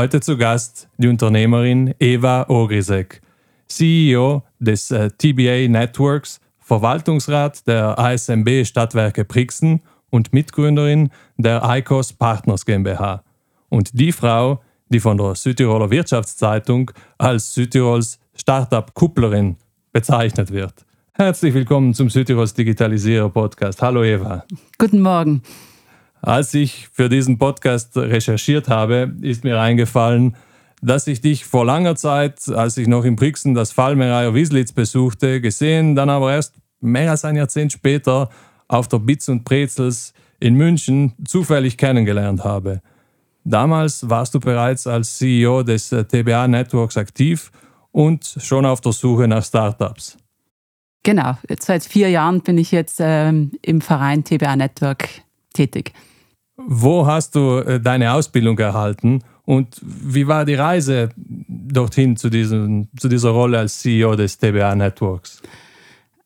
Heute zu Gast die Unternehmerin Eva Ogrisek, CEO des äh, TBA Networks, Verwaltungsrat der ASMB Stadtwerke Brixen und Mitgründerin der ICOS Partners GmbH. Und die Frau, die von der Südtiroler Wirtschaftszeitung als Südtirols Startup-Kupplerin bezeichnet wird. Herzlich willkommen zum Südtirols Digitalisierer Podcast. Hallo Eva. Guten Morgen. Als ich für diesen Podcast recherchiert habe, ist mir eingefallen, dass ich dich vor langer Zeit, als ich noch in Brixen das Fallmereier Wieslitz besuchte, gesehen, dann aber erst mehr als ein Jahrzehnt später auf der Bits und Brezels in München zufällig kennengelernt habe. Damals warst du bereits als CEO des äh, TBA Networks aktiv und schon auf der Suche nach Startups. Genau, seit vier Jahren bin ich jetzt ähm, im Verein TBA Network tätig. Wo hast du äh, deine Ausbildung erhalten und wie war die Reise dorthin zu, diesem, zu dieser Rolle als CEO des TBA Networks?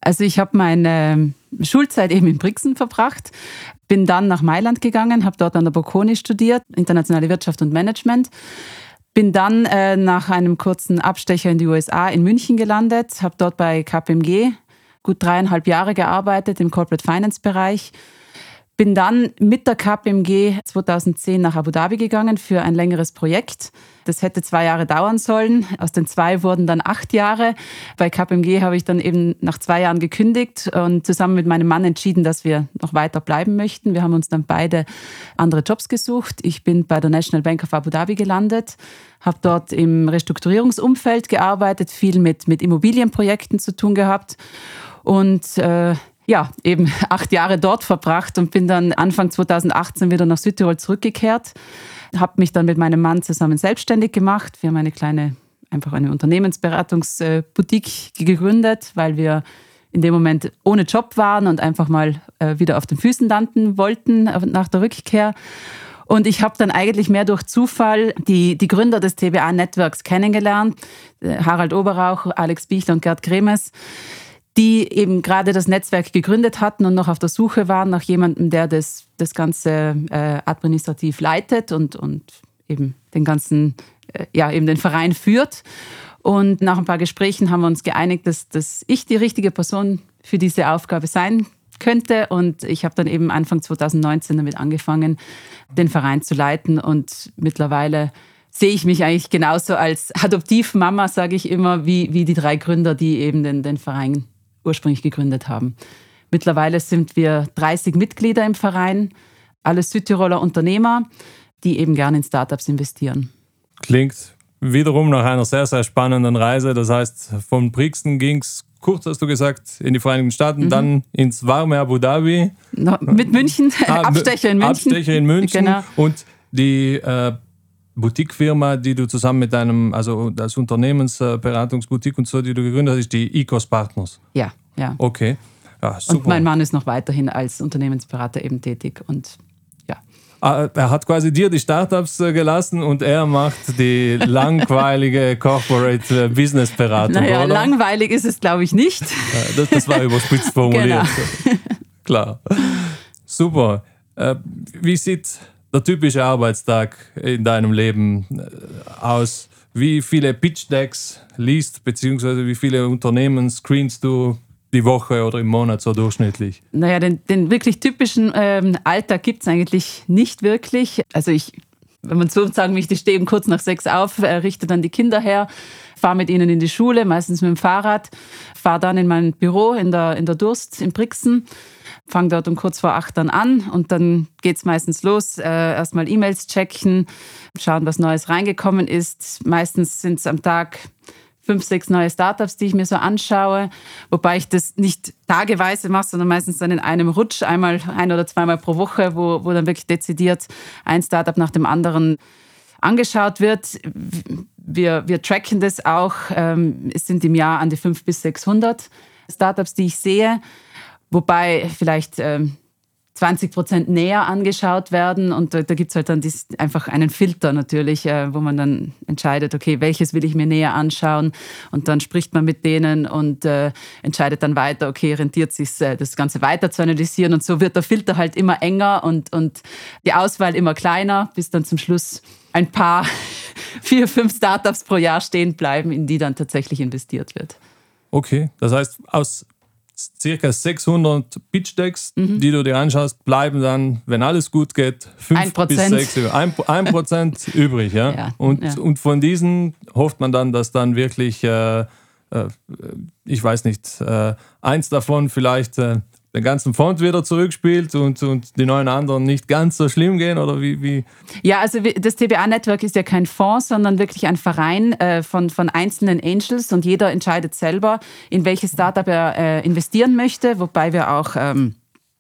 Also ich habe meine Schulzeit eben in Brixen verbracht, bin dann nach Mailand gegangen, habe dort an der Bocconi studiert, internationale Wirtschaft und Management. Bin dann äh, nach einem kurzen Abstecher in die USA in München gelandet, habe dort bei KPMG gut dreieinhalb Jahre gearbeitet im Corporate Finance Bereich bin dann mit der KPMG 2010 nach Abu Dhabi gegangen für ein längeres Projekt. Das hätte zwei Jahre dauern sollen. Aus den zwei wurden dann acht Jahre. Bei KPMG habe ich dann eben nach zwei Jahren gekündigt und zusammen mit meinem Mann entschieden, dass wir noch weiter bleiben möchten. Wir haben uns dann beide andere Jobs gesucht. Ich bin bei der National Bank of Abu Dhabi gelandet, habe dort im Restrukturierungsumfeld gearbeitet, viel mit, mit Immobilienprojekten zu tun gehabt und äh, ja, eben acht Jahre dort verbracht und bin dann Anfang 2018 wieder nach Südtirol zurückgekehrt. Habe mich dann mit meinem Mann zusammen selbstständig gemacht. Wir haben eine kleine, einfach eine Unternehmensberatungsboutique gegründet, weil wir in dem Moment ohne Job waren und einfach mal äh, wieder auf den Füßen landen wollten nach der Rückkehr. Und ich habe dann eigentlich mehr durch Zufall die, die Gründer des TBA Networks kennengelernt, äh, Harald Oberauch, Alex Bichler und Gerd Kremes die eben gerade das Netzwerk gegründet hatten und noch auf der Suche waren nach jemandem, der das, das Ganze äh, administrativ leitet und, und eben den ganzen, äh, ja, eben den Verein führt. Und nach ein paar Gesprächen haben wir uns geeinigt, dass, dass ich die richtige Person für diese Aufgabe sein könnte. Und ich habe dann eben Anfang 2019 damit angefangen, den Verein zu leiten. Und mittlerweile sehe ich mich eigentlich genauso als Adoptivmama, sage ich immer, wie, wie die drei Gründer, die eben den, den Verein ursprünglich gegründet haben. Mittlerweile sind wir 30 Mitglieder im Verein, alle Südtiroler Unternehmer, die eben gerne in Startups investieren. Klingt wiederum nach einer sehr, sehr spannenden Reise. Das heißt, von Brixen ging es kurz, hast du gesagt, in die Vereinigten Staaten, mhm. dann ins warme Abu Dhabi. No, mit München, ah, Abstecher in München. Abstecher in München. Genau. Und die äh, Boutique-Firma, die du zusammen mit deinem, also als Unternehmensberatungsboutique und so, die du gegründet hast, ist die Ecos Partners. Ja, ja. Okay. Ja, super. Und mein Mann ist noch weiterhin als Unternehmensberater eben tätig und ja. Ah, er hat quasi dir die Startups äh, gelassen und er macht die langweilige Corporate äh, Business Beratung. Naja, oder? langweilig ist es, glaube ich, nicht. Das, das war überspitzt formuliert. Genau. Klar. Super. Äh, wie sieht der typische Arbeitstag in deinem Leben äh, aus? Wie viele Pitch Decks liest, beziehungsweise wie viele Unternehmen screenst du die Woche oder im Monat so durchschnittlich? Naja, den, den wirklich typischen ähm, Alltag gibt es eigentlich nicht wirklich. Also ich, wenn man so sagen möchte, ich stehe eben kurz nach sechs auf, äh, richte dann die Kinder her, fahre mit ihnen in die Schule, meistens mit dem Fahrrad, fahre dann in mein Büro in der, in der Durst in Brixen fange dort um kurz vor acht dann an und dann geht es meistens los. Äh, erstmal E-Mails checken, schauen, was Neues reingekommen ist. Meistens sind es am Tag fünf, sechs neue Startups, die ich mir so anschaue, wobei ich das nicht tageweise mache, sondern meistens dann in einem Rutsch, einmal ein oder zweimal pro Woche, wo, wo dann wirklich dezidiert ein Startup nach dem anderen angeschaut wird. Wir, wir tracken das auch. Ähm, es sind im Jahr an die fünf bis 600 Startups, die ich sehe wobei vielleicht ähm, 20 Prozent näher angeschaut werden. Und da, da gibt es halt dann dies, einfach einen Filter natürlich, äh, wo man dann entscheidet, okay, welches will ich mir näher anschauen. Und dann spricht man mit denen und äh, entscheidet dann weiter, okay, rentiert sich äh, das Ganze weiter zu analysieren. Und so wird der Filter halt immer enger und, und die Auswahl immer kleiner, bis dann zum Schluss ein paar, vier, fünf Startups pro Jahr stehen bleiben, in die dann tatsächlich investiert wird. Okay, das heißt, aus circa 600 Pitch Decks, mhm. die du dir anschaust, bleiben dann, wenn alles gut geht, 5 bis 6, 1 Prozent übrig. Ja? ja und, ja. und von diesen hofft man dann, dass dann wirklich, äh, äh, ich weiß nicht, äh, eins davon vielleicht äh, den ganzen Fond wieder zurückspielt und, und die neuen anderen nicht ganz so schlimm gehen? Oder wie, wie? Ja, also das TBA-Network ist ja kein Fonds, sondern wirklich ein Verein äh, von, von einzelnen Angels und jeder entscheidet selber, in welches Startup er äh, investieren möchte, wobei wir auch ähm,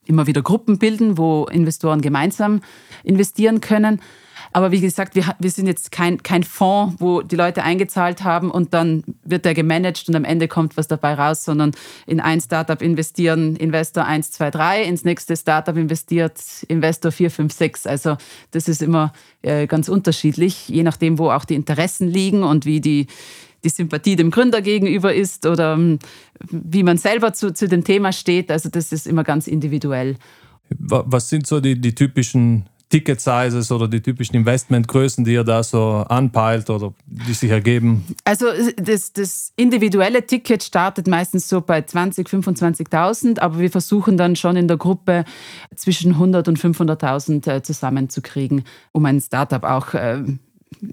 immer wieder Gruppen bilden, wo Investoren gemeinsam investieren können. Aber wie gesagt, wir, wir sind jetzt kein, kein Fonds, wo die Leute eingezahlt haben und dann wird der gemanagt und am Ende kommt was dabei raus, sondern in ein Startup investieren Investor 1, 2, 3, ins nächste Startup investiert Investor 4, 5, 6. Also das ist immer äh, ganz unterschiedlich, je nachdem, wo auch die Interessen liegen und wie die, die Sympathie dem Gründer gegenüber ist oder ähm, wie man selber zu, zu dem Thema steht. Also das ist immer ganz individuell. Was sind so die, die typischen Ticket Sizes oder die typischen Investmentgrößen, die ihr da so anpeilt oder die sich ergeben? Also das, das individuelle Ticket startet meistens so bei 20.000, 25.000, aber wir versuchen dann schon in der Gruppe zwischen 100 und 500.000 äh, zusammenzukriegen, um ein Startup auch äh,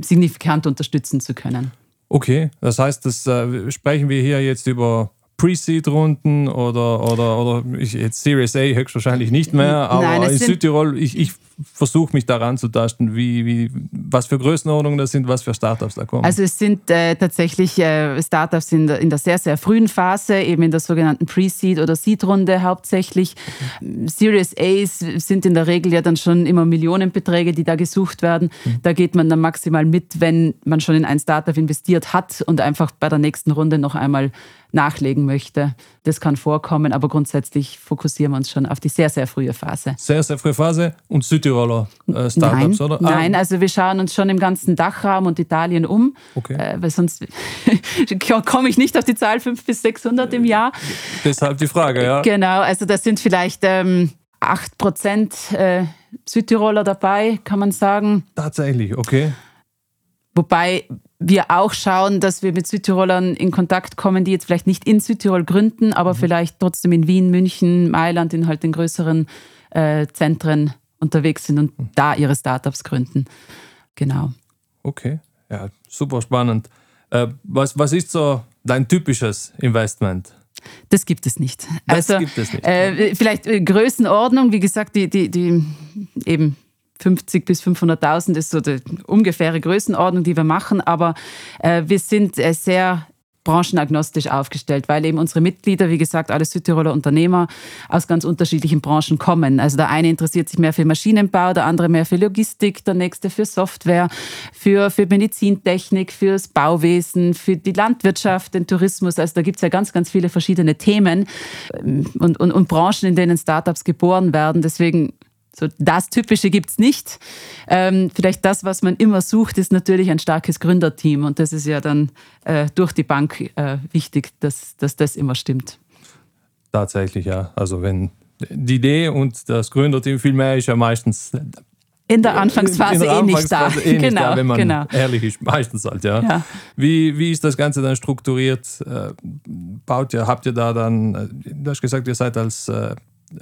signifikant unterstützen zu können. Okay, das heißt, das äh, sprechen wir hier jetzt über Pre-Seed-Runden oder, oder, oder ich, jetzt Series A höchstwahrscheinlich nicht mehr, aber Nein, in Südtirol, ich, ich versuche mich daran zu tasten, wie, wie, was für Größenordnungen das sind, was für Startups da kommen. Also es sind äh, tatsächlich äh, Startups in der, in der sehr, sehr frühen Phase, eben in der sogenannten Pre-Seed- oder Seed-Runde hauptsächlich. Mhm. Series A's sind in der Regel ja dann schon immer Millionenbeträge, die da gesucht werden. Mhm. Da geht man dann maximal mit, wenn man schon in ein Startup investiert hat und einfach bei der nächsten Runde noch einmal nachlegen möchte. Das kann vorkommen, aber grundsätzlich fokussieren wir uns schon auf die sehr, sehr frühe Phase. Sehr, sehr frühe Phase und Südtiroler äh, Startups, Nein. oder? Ah. Nein, also wir schauen uns schon im ganzen Dachraum und Italien um, okay. äh, weil sonst komme ich nicht auf die Zahl 500 bis 600 im Jahr. Deshalb die Frage, ja. Genau, also das sind vielleicht ähm, 8 Prozent äh, Südtiroler dabei, kann man sagen. Tatsächlich, okay. Wobei wir auch schauen, dass wir mit Südtirolern in Kontakt kommen, die jetzt vielleicht nicht in Südtirol gründen, aber mhm. vielleicht trotzdem in Wien, München, Mailand, in halt den größeren äh, Zentren unterwegs sind und mhm. da ihre Startups gründen. Genau. Okay, ja, super spannend. Äh, was, was ist so dein typisches Investment? Das gibt es nicht. Das also, gibt es nicht. Äh, vielleicht äh, Größenordnung, wie gesagt, die, die, die eben 50 bis 500.000 ist so die ungefähre Größenordnung, die wir machen. Aber äh, wir sind äh, sehr branchenagnostisch aufgestellt, weil eben unsere Mitglieder, wie gesagt, alle Südtiroler Unternehmer aus ganz unterschiedlichen Branchen kommen. Also der eine interessiert sich mehr für Maschinenbau, der andere mehr für Logistik, der nächste für Software, für, für Medizintechnik, fürs Bauwesen, für die Landwirtschaft, den Tourismus. Also da gibt es ja ganz, ganz viele verschiedene Themen ähm, und, und, und Branchen, in denen Startups geboren werden. Deswegen so das Typische gibt es nicht. Ähm, vielleicht das, was man immer sucht, ist natürlich ein starkes Gründerteam. Und das ist ja dann äh, durch die Bank äh, wichtig, dass, dass das immer stimmt. Tatsächlich, ja. Also wenn die Idee und das Gründerteam viel mehr ist ja meistens in der Anfangsphase, in der eh nicht da. Eh nicht genau, da, wenn man genau. ehrlich ist, meistens halt, ja. ja. Wie, wie ist das Ganze dann strukturiert? Äh, baut ihr, habt ihr da dann, äh, du hast gesagt, ihr seid als äh,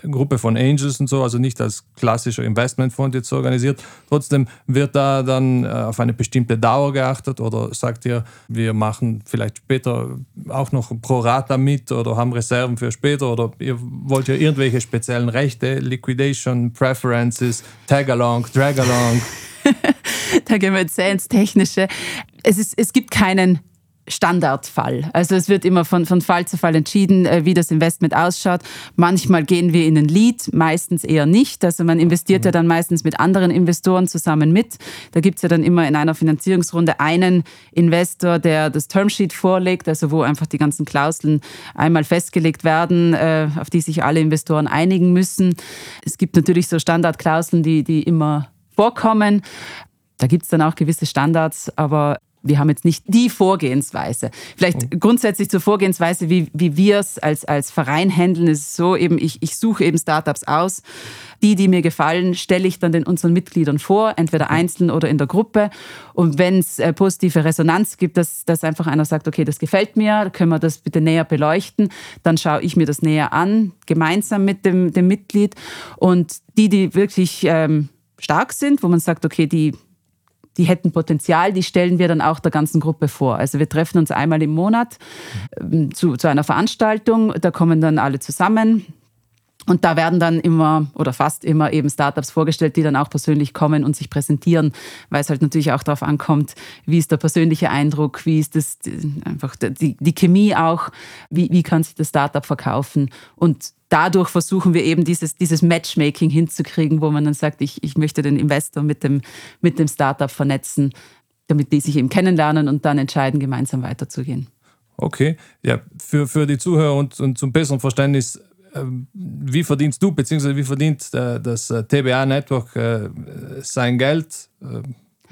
Gruppe von Angels und so, also nicht als klassischer Investmentfonds jetzt organisiert. Trotzdem wird da dann äh, auf eine bestimmte Dauer geachtet oder sagt ihr, wir machen vielleicht später auch noch pro Rata mit oder haben Reserven für später oder ihr wollt ja irgendwelche speziellen Rechte, Liquidation, Preferences, Tag-along, Drag-along. da gehen wir jetzt sehr ins Technische. Es, ist, es gibt keinen Standardfall. Also es wird immer von, von Fall zu Fall entschieden, äh, wie das Investment ausschaut. Manchmal gehen wir in den Lead, meistens eher nicht. Also man investiert ja dann meistens mit anderen Investoren zusammen mit. Da gibt es ja dann immer in einer Finanzierungsrunde einen Investor, der das Termsheet vorlegt, also wo einfach die ganzen Klauseln einmal festgelegt werden, äh, auf die sich alle Investoren einigen müssen. Es gibt natürlich so Standardklauseln, die, die immer vorkommen. Da gibt es dann auch gewisse Standards, aber wir haben jetzt nicht die Vorgehensweise. Vielleicht mhm. grundsätzlich zur Vorgehensweise, wie, wie wir es als, als Verein handeln, ist es so, eben ich, ich suche eben Startups aus. Die, die mir gefallen, stelle ich dann den unseren Mitgliedern vor, entweder einzeln oder in der Gruppe. Und wenn es äh, positive Resonanz gibt, dass, dass einfach einer sagt, okay, das gefällt mir, können wir das bitte näher beleuchten, dann schaue ich mir das näher an, gemeinsam mit dem, dem Mitglied. Und die, die wirklich ähm, stark sind, wo man sagt, okay, die die hätten Potenzial, die stellen wir dann auch der ganzen Gruppe vor. Also wir treffen uns einmal im Monat ähm, zu, zu einer Veranstaltung, da kommen dann alle zusammen. Und da werden dann immer oder fast immer eben Startups vorgestellt, die dann auch persönlich kommen und sich präsentieren, weil es halt natürlich auch darauf ankommt, wie ist der persönliche Eindruck, wie ist das einfach die, die Chemie auch, wie, wie kann sich das Startup verkaufen. Und dadurch versuchen wir eben dieses, dieses Matchmaking hinzukriegen, wo man dann sagt, ich, ich möchte den Investor mit dem, mit dem Startup vernetzen, damit die sich eben kennenlernen und dann entscheiden, gemeinsam weiterzugehen. Okay, ja, für, für die Zuhörer und, und zum besseren Verständnis, ähm, wie verdienst du, beziehungsweise wie verdient äh, das äh, TBA-Network äh, sein Geld?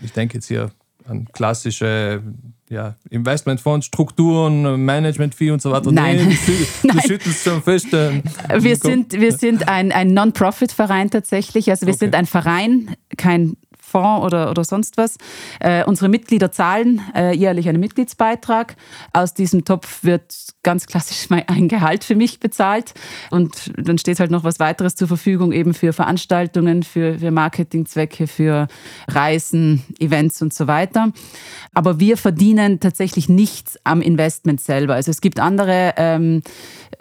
Ich denke jetzt hier an klassische ja, Investmentfonds, Strukturen, Management-Fee und so weiter. Nein, nee, du, du schüttelst schon fest. Äh, wir, sind, wir sind ein, ein Non-Profit-Verein tatsächlich. Also wir okay. sind ein Verein, kein Fonds oder, oder sonst was. Äh, unsere Mitglieder zahlen äh, jährlich einen Mitgliedsbeitrag. Aus diesem Topf wird ganz klassisch ein Gehalt für mich bezahlt. Und dann steht halt noch was weiteres zur Verfügung, eben für Veranstaltungen, für, für Marketingzwecke, für Reisen, Events und so weiter. Aber wir verdienen tatsächlich nichts am Investment selber. Also es gibt andere ähm,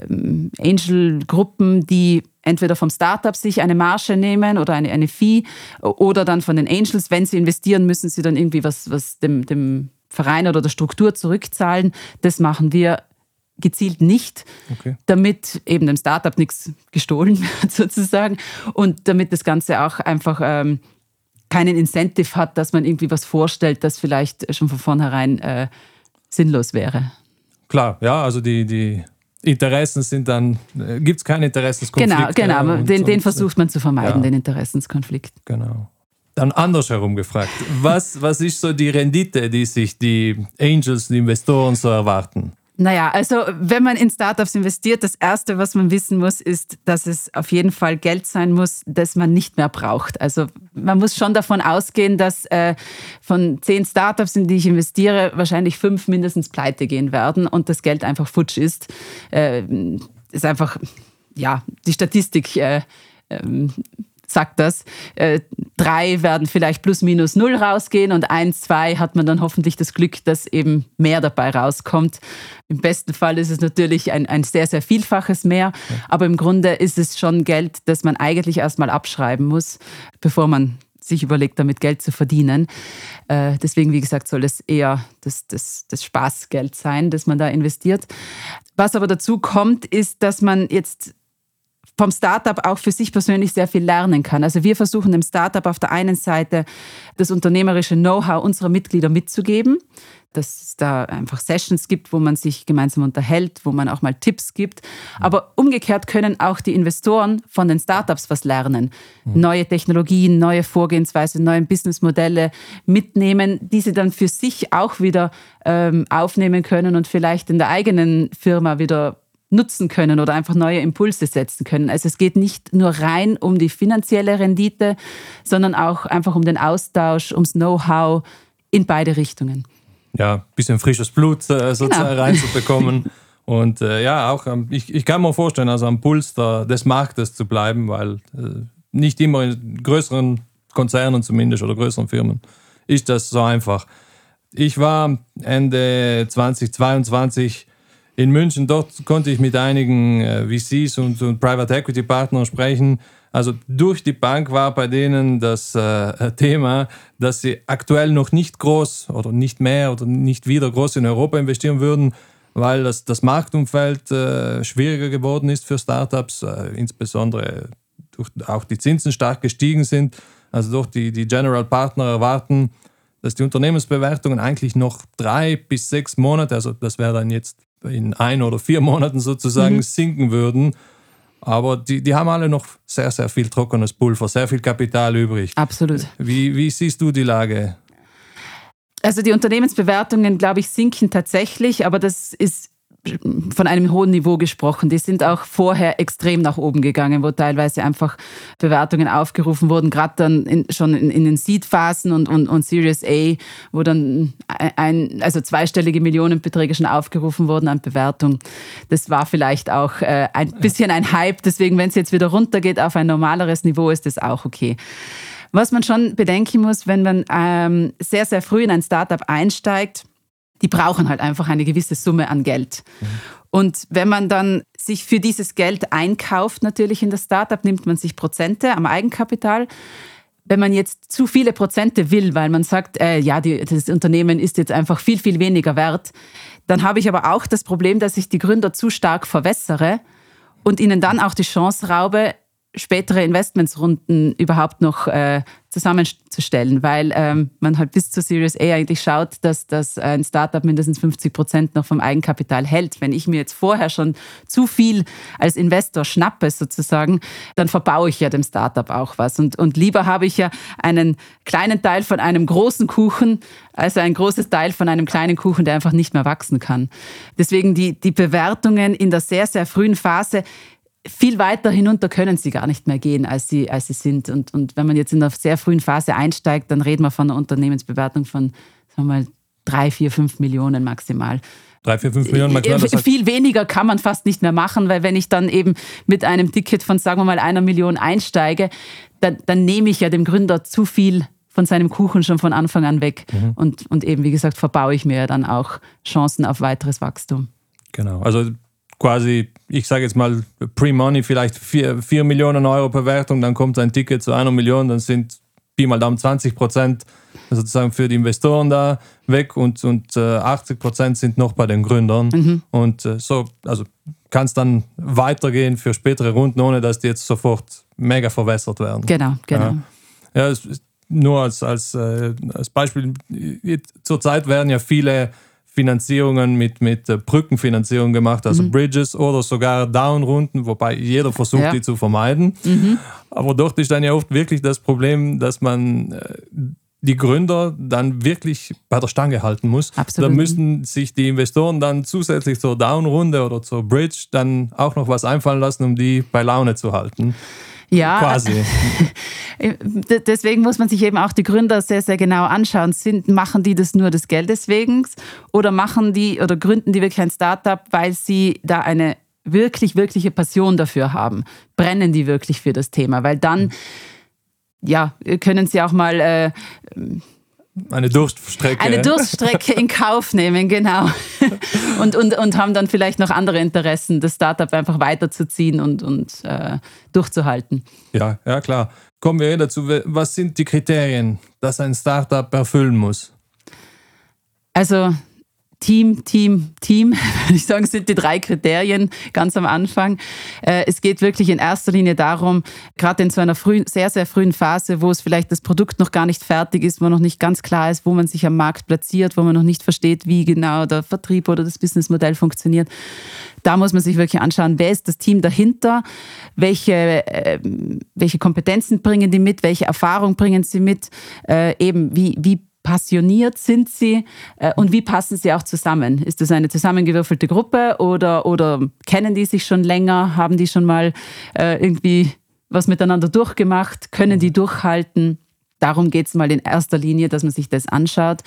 ähm Angel-Gruppen, die entweder vom Startup sich eine Marge nehmen oder eine, eine Fee oder dann von den Angels, wenn sie investieren, müssen sie dann irgendwie was, was dem, dem Verein oder der Struktur zurückzahlen. Das machen wir gezielt nicht, okay. damit eben dem Startup nichts gestohlen wird sozusagen und damit das Ganze auch einfach ähm, keinen Incentive hat, dass man irgendwie was vorstellt, das vielleicht schon von vornherein äh, sinnlos wäre. Klar, ja, also die, die Interessen sind dann, äh, gibt es keinen Interessenskonflikt. Genau, genau. Und, den, den versucht man zu vermeiden, ja. den Interessenskonflikt. Genau. Dann andersherum gefragt, was, was ist so die Rendite, die sich die Angels, die Investoren so erwarten? Naja, also wenn man in Startups investiert, das Erste, was man wissen muss, ist, dass es auf jeden Fall Geld sein muss, das man nicht mehr braucht. Also man muss schon davon ausgehen, dass äh, von zehn Startups, in die ich investiere, wahrscheinlich fünf mindestens pleite gehen werden und das Geld einfach futsch ist. Äh, ist einfach, ja, die Statistik äh, ähm, sagt das. Äh, drei werden vielleicht plus minus null rausgehen und eins, zwei hat man dann hoffentlich das Glück, dass eben mehr dabei rauskommt. Im besten Fall ist es natürlich ein, ein sehr, sehr vielfaches mehr, aber im Grunde ist es schon Geld, das man eigentlich erstmal abschreiben muss, bevor man sich überlegt, damit Geld zu verdienen. Äh, deswegen, wie gesagt, soll es eher das, das, das Spaßgeld sein, das man da investiert. Was aber dazu kommt, ist, dass man jetzt vom Startup auch für sich persönlich sehr viel lernen kann. Also wir versuchen dem Startup auf der einen Seite das unternehmerische Know-how unserer Mitglieder mitzugeben, dass es da einfach Sessions gibt, wo man sich gemeinsam unterhält, wo man auch mal Tipps gibt. Aber umgekehrt können auch die Investoren von den Startups was lernen. Mhm. Neue Technologien, neue Vorgehensweisen, neue Businessmodelle mitnehmen, die sie dann für sich auch wieder ähm, aufnehmen können und vielleicht in der eigenen Firma wieder nutzen können oder einfach neue Impulse setzen können. Also es geht nicht nur rein um die finanzielle Rendite, sondern auch einfach um den Austausch, ums Know-how in beide Richtungen. Ja, ein bisschen frisches Blut äh, sozusagen genau. reinzubekommen. Und äh, ja, auch ich, ich kann mir vorstellen, also am Puls der, des Marktes zu bleiben, weil äh, nicht immer in größeren Konzernen zumindest oder größeren Firmen ist das so einfach. Ich war Ende 2022 in München. Dort konnte ich mit einigen äh, VCs und, und, Private Equity Partnern sprechen. Also durch die Bank war bei denen das äh, Thema, dass sie aktuell noch nicht groß oder nicht mehr oder nicht wieder groß in Europa investieren würden, weil das, das Marktumfeld äh, schwieriger geworden ist für Startups, äh, insbesondere durch auch die Zinsen stark gestiegen sind. Also durch die, die General Partner erwarten, dass die Unternehmensbewertungen eigentlich noch drei bis sechs Monate, also das wäre dann jetzt in ein oder vier Monaten sozusagen mhm. sinken würden. Aber die, die haben alle noch sehr, sehr viel trockenes Pulver, sehr viel Kapital übrig. Absolut. Wie, wie siehst du die Lage? Also die Unternehmensbewertungen, glaube ich, sinken tatsächlich, aber das ist von einem hohen Niveau gesprochen. Die sind auch vorher extrem nach oben gegangen, wo teilweise einfach Bewertungen aufgerufen wurden, gerade dann in, schon in, in den Seed-Phasen und, und, und Series A, wo dann ein, also zweistellige Millionenbeträge schon aufgerufen wurden an Bewertung. Das war vielleicht auch äh, ein bisschen ein Hype. Deswegen, wenn es jetzt wieder runtergeht auf ein normaleres Niveau, ist das auch okay. Was man schon bedenken muss, wenn man ähm, sehr, sehr früh in ein Startup einsteigt, die brauchen halt einfach eine gewisse Summe an Geld. Mhm. Und wenn man dann sich für dieses Geld einkauft, natürlich in das Startup, nimmt man sich Prozente am Eigenkapital. Wenn man jetzt zu viele Prozente will, weil man sagt, äh, ja, die, das Unternehmen ist jetzt einfach viel, viel weniger wert, dann habe ich aber auch das Problem, dass ich die Gründer zu stark verwässere und ihnen dann auch die Chance raube, spätere Investmentsrunden überhaupt noch äh, zusammenzustellen, weil ähm, man halt bis zur Series A eigentlich schaut, dass, dass ein Startup mindestens 50 Prozent noch vom Eigenkapital hält. Wenn ich mir jetzt vorher schon zu viel als Investor schnappe sozusagen, dann verbaue ich ja dem Startup auch was. Und, und lieber habe ich ja einen kleinen Teil von einem großen Kuchen, als ein großes Teil von einem kleinen Kuchen, der einfach nicht mehr wachsen kann. Deswegen die, die Bewertungen in der sehr, sehr frühen Phase viel weiter hinunter können sie gar nicht mehr gehen, als sie, als sie sind. Und, und wenn man jetzt in einer sehr frühen Phase einsteigt, dann reden wir von einer Unternehmensbewertung von, sagen wir mal, drei, vier, fünf Millionen maximal. Drei, vier, fünf Millionen maximal. Äh, viel weniger kann man fast nicht mehr machen, weil wenn ich dann eben mit einem Ticket von, sagen wir mal, einer Million einsteige, dann, dann nehme ich ja dem Gründer zu viel von seinem Kuchen schon von Anfang an weg. Mhm. Und, und eben, wie gesagt, verbaue ich mir ja dann auch Chancen auf weiteres Wachstum. Genau. Also quasi, ich sage jetzt mal, Pre-Money vielleicht 4 Millionen Euro Bewertung, dann kommt ein Ticket zu einer Million, dann sind Pi mal Daumen 20 Prozent sozusagen für die Investoren da weg und, und äh, 80 Prozent sind noch bei den Gründern. Mhm. Und äh, so, also kann es dann weitergehen für spätere Runden, ohne dass die jetzt sofort mega verwässert werden. Genau, genau. Ja, ja nur als, als, äh, als Beispiel, zurzeit werden ja viele Finanzierungen mit, mit äh, Brückenfinanzierung gemacht, also mhm. Bridges oder sogar Downrunden, wobei jeder versucht, ja. die zu vermeiden. Mhm. Aber dort ist dann ja oft wirklich das Problem, dass man äh, die Gründer dann wirklich bei der Stange halten muss. Absolut. Da müssen sich die Investoren dann zusätzlich zur Downrunde oder zur Bridge dann auch noch was einfallen lassen, um die bei Laune zu halten. Ja, quasi. deswegen muss man sich eben auch die Gründer sehr, sehr genau anschauen. Sind, machen die das nur des Geldes wegen oder machen die oder gründen die wirklich ein Startup, weil sie da eine wirklich, wirkliche Passion dafür haben? Brennen die wirklich für das Thema? Weil dann, ja, können sie auch mal. Äh, eine Durststrecke. Eine Durststrecke in Kauf nehmen, genau. Und, und, und haben dann vielleicht noch andere Interessen, das Startup einfach weiterzuziehen und, und äh, durchzuhalten. Ja, ja, klar. Kommen wir dazu. Was sind die Kriterien, dass ein Startup erfüllen muss? Also Team, Team, Team, würde ich sagen, sind die drei Kriterien ganz am Anfang. Äh, es geht wirklich in erster Linie darum, gerade in so einer frühen, sehr, sehr frühen Phase, wo es vielleicht das Produkt noch gar nicht fertig ist, wo noch nicht ganz klar ist, wo man sich am Markt platziert, wo man noch nicht versteht, wie genau der Vertrieb oder das Businessmodell funktioniert. Da muss man sich wirklich anschauen, wer ist das Team dahinter, welche, äh, welche Kompetenzen bringen die mit, welche Erfahrung bringen sie mit, äh, eben wie, wie passioniert sind sie äh, und wie passen sie auch zusammen? Ist das eine zusammengewürfelte Gruppe oder, oder kennen die sich schon länger? Haben die schon mal äh, irgendwie was miteinander durchgemacht? Können die durchhalten? Darum geht es mal in erster Linie, dass man sich das anschaut.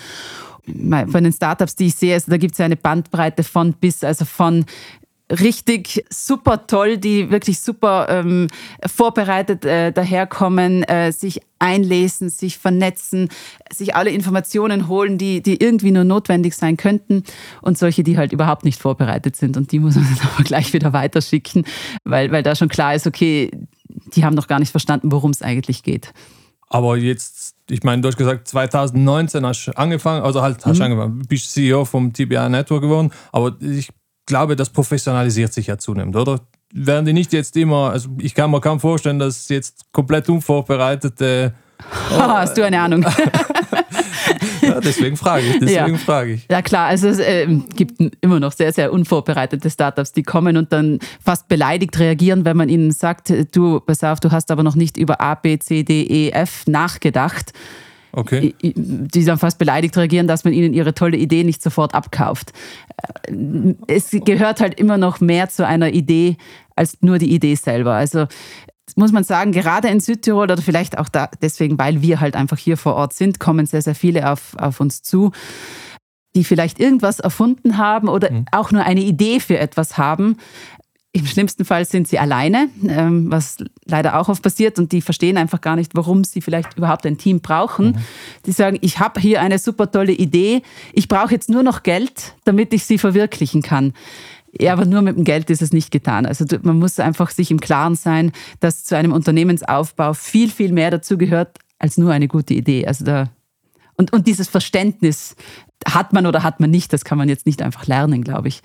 Von den Startups, die ich sehe, also da gibt es eine Bandbreite von bis, also von richtig super toll, die wirklich super ähm, vorbereitet äh, daherkommen, äh, sich einlesen, sich vernetzen, sich alle Informationen holen, die, die irgendwie nur notwendig sein könnten und solche, die halt überhaupt nicht vorbereitet sind und die muss man dann aber gleich wieder weiterschicken, weil, weil da schon klar ist, okay, die haben noch gar nicht verstanden, worum es eigentlich geht. Aber jetzt, ich meine, du hast gesagt, 2019 hast du angefangen, also halt hast mhm. angefangen, bist CEO vom TBI Network geworden, aber ich glaube, das professionalisiert sich ja zunehmend, oder? Werden die nicht jetzt immer, also ich kann mir kaum vorstellen, dass jetzt komplett unvorbereitete. Oh, Hast du eine Ahnung? ja, deswegen frage ich. Deswegen ja. frage ich. Ja klar, also es äh, gibt immer noch sehr, sehr unvorbereitete Startups, die kommen und dann fast beleidigt reagieren, wenn man ihnen sagt, du, pass auf, du hast aber noch nicht über A, B, C, D, E, F nachgedacht Okay. Die dann fast beleidigt reagieren, dass man ihnen ihre tolle Idee nicht sofort abkauft. Äh, es gehört halt immer noch mehr zu einer Idee als nur die Idee selber. Also muss man sagen, gerade in Südtirol oder vielleicht auch da, deswegen, weil wir halt einfach hier vor Ort sind, kommen sehr, sehr viele auf, auf uns zu, die vielleicht irgendwas erfunden haben oder mhm. auch nur eine Idee für etwas haben. Im schlimmsten Fall sind sie alleine, ähm, was leider auch oft passiert und die verstehen einfach gar nicht, warum sie vielleicht überhaupt ein Team brauchen. Mhm. Die sagen, ich habe hier eine super tolle Idee, ich brauche jetzt nur noch Geld, damit ich sie verwirklichen kann. Ja, aber nur mit dem Geld ist es nicht getan. Also man muss einfach sich im Klaren sein, dass zu einem Unternehmensaufbau viel, viel mehr dazu gehört als nur eine gute Idee. Also da und, und dieses Verständnis hat man oder hat man nicht, das kann man jetzt nicht einfach lernen, glaube ich.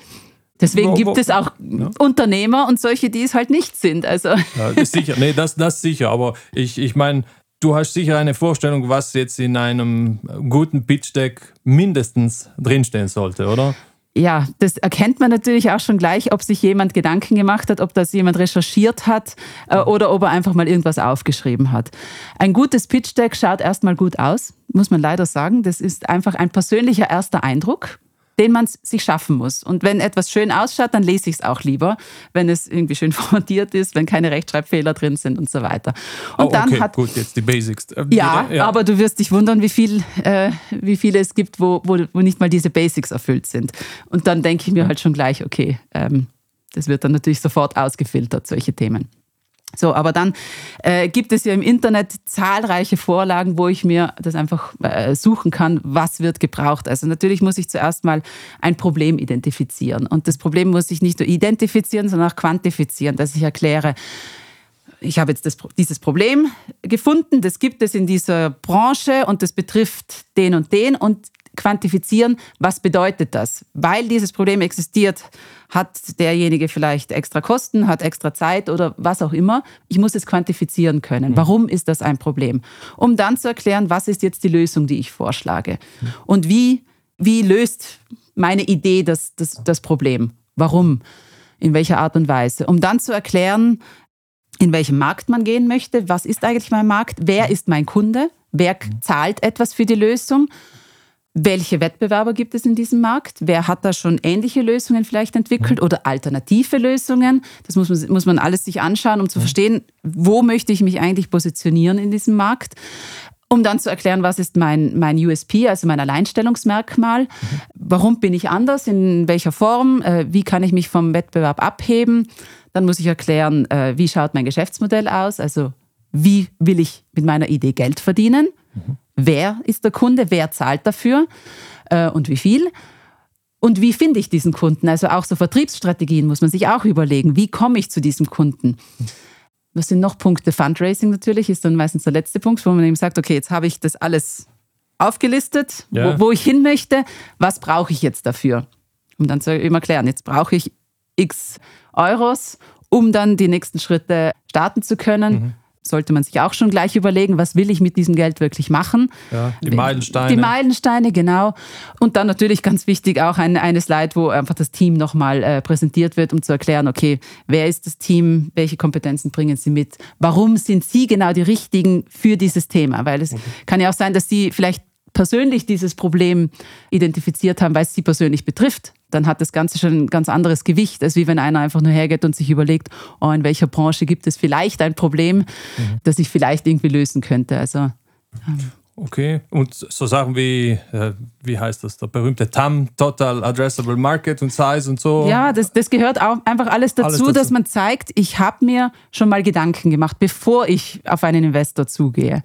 Deswegen wo, gibt es auch ja. Unternehmer und solche, die es halt nicht sind. Also. Ja, sicher, nee, das, das sicher. Aber ich, ich meine, du hast sicher eine Vorstellung, was jetzt in einem guten Pitch-Deck mindestens drinstehen sollte, oder? ja, das erkennt man natürlich auch schon gleich, ob sich jemand Gedanken gemacht hat, ob das jemand recherchiert hat äh, oder ob er einfach mal irgendwas aufgeschrieben hat. Ein gutes Pitch Deck schaut erstmal gut aus, muss man leider sagen. Das ist einfach ein persönlicher erster Eindruck den man sich schaffen muss. Und wenn etwas schön ausschaut, dann lese ich es auch lieber, wenn es irgendwie schön formatiert ist, wenn keine Rechtschreibfehler drin sind und so weiter. Und oh, dann okay, hat, gut, jetzt die Basics. Äh, ja, ja, aber du wirst dich wundern, wie, viel, äh, wie viele es gibt, wo, wo, wo nicht mal diese Basics erfüllt sind. Und dann denke ich mir halt schon gleich, okay, ähm, das wird dann natürlich sofort ausgefiltert, solche Themen. So, aber dann äh, gibt es ja im Internet zahlreiche Vorlagen, wo ich mir das einfach äh, suchen kann, was wird gebraucht. Also natürlich muss ich zuerst mal ein Problem identifizieren. Und das Problem muss ich nicht nur identifizieren, sondern auch quantifizieren, dass ich erkläre, ich habe jetzt das, dieses Problem gefunden, das gibt es in dieser Branche und das betrifft den und den und quantifizieren, was bedeutet das? Weil dieses Problem existiert, hat derjenige vielleicht extra Kosten, hat extra Zeit oder was auch immer. Ich muss es quantifizieren können. Mhm. Warum ist das ein Problem? Um dann zu erklären, was ist jetzt die Lösung, die ich vorschlage? Mhm. Und wie, wie löst meine Idee das, das, das Problem? Warum? In welcher Art und Weise? Um dann zu erklären, in welchem Markt man gehen möchte. Was ist eigentlich mein Markt? Wer ist mein Kunde? Wer mhm. zahlt etwas für die Lösung? Welche Wettbewerber gibt es in diesem Markt? Wer hat da schon ähnliche Lösungen vielleicht entwickelt oder alternative Lösungen? Das muss man, muss man alles sich anschauen, um zu verstehen, wo möchte ich mich eigentlich positionieren in diesem Markt um dann zu erklären, was ist mein, mein USP, also mein Alleinstellungsmerkmal, warum bin ich anders, in welcher Form, äh, wie kann ich mich vom Wettbewerb abheben. Dann muss ich erklären, äh, wie schaut mein Geschäftsmodell aus, also wie will ich mit meiner Idee Geld verdienen. Mhm. Wer ist der Kunde? Wer zahlt dafür? Äh, und wie viel? Und wie finde ich diesen Kunden? Also auch so Vertriebsstrategien muss man sich auch überlegen. Wie komme ich zu diesem Kunden? Was sind noch Punkte? Fundraising natürlich ist dann meistens der letzte Punkt, wo man eben sagt, okay, jetzt habe ich das alles aufgelistet, ja. wo, wo, ich hin möchte. Was brauche ich jetzt dafür? Um dann zu eben erklären, jetzt brauche ich x Euros, um dann die nächsten Schritte starten zu können. Mhm sollte man sich auch schon gleich überlegen, was will ich mit diesem Geld wirklich machen. Ja, die Meilensteine. Die Meilensteine, genau. Und dann natürlich ganz wichtig auch ein, eine Slide, wo einfach das Team nochmal äh, präsentiert wird, um zu erklären, okay, wer ist das Team, welche Kompetenzen bringen sie mit, warum sind sie genau die richtigen für dieses Thema. Weil es okay. kann ja auch sein, dass sie vielleicht persönlich dieses Problem identifiziert haben, weil es sie persönlich betrifft, dann hat das Ganze schon ein ganz anderes Gewicht, als wie wenn einer einfach nur hergeht und sich überlegt, oh, in welcher Branche gibt es vielleicht ein Problem, mhm. das ich vielleicht irgendwie lösen könnte. Also ähm. Okay, und so Sachen wie, äh, wie heißt das, der berühmte TAM, Total Addressable Market und Size und so. Ja, das, das gehört auch einfach alles dazu, alles dazu. dass man zeigt, ich habe mir schon mal Gedanken gemacht, bevor ich auf einen Investor zugehe.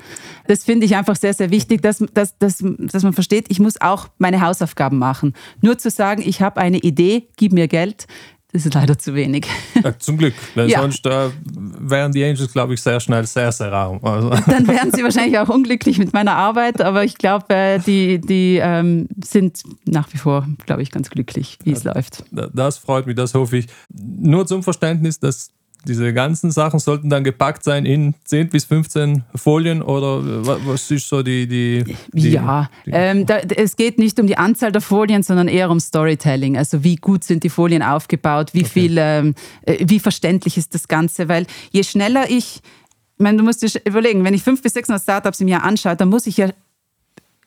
Das finde ich einfach sehr, sehr wichtig, dass, dass, dass, dass man versteht, ich muss auch meine Hausaufgaben machen. Nur zu sagen, ich habe eine Idee, gib mir Geld, das ist leider zu wenig. Ja, zum Glück, weil ja. sonst äh, wären die Angels, glaube ich, sehr schnell sehr, sehr arm. Also. Dann wären sie wahrscheinlich auch unglücklich mit meiner Arbeit, aber ich glaube, äh, die, die ähm, sind nach wie vor, glaube ich, ganz glücklich, wie es läuft. Das freut mich, das hoffe ich. Nur zum Verständnis, dass diese ganzen Sachen sollten dann gepackt sein in 10 bis 15 Folien oder was ist so die. die, die ja, die, ähm, da, es geht nicht um die Anzahl der Folien, sondern eher um Storytelling. Also wie gut sind die Folien aufgebaut, wie okay. viel, ähm, äh, wie verständlich ist das Ganze. Weil je schneller ich, ich meine, du musst dir überlegen, wenn ich 500 bis 600 Startups im Jahr anschaue, dann muss ich ja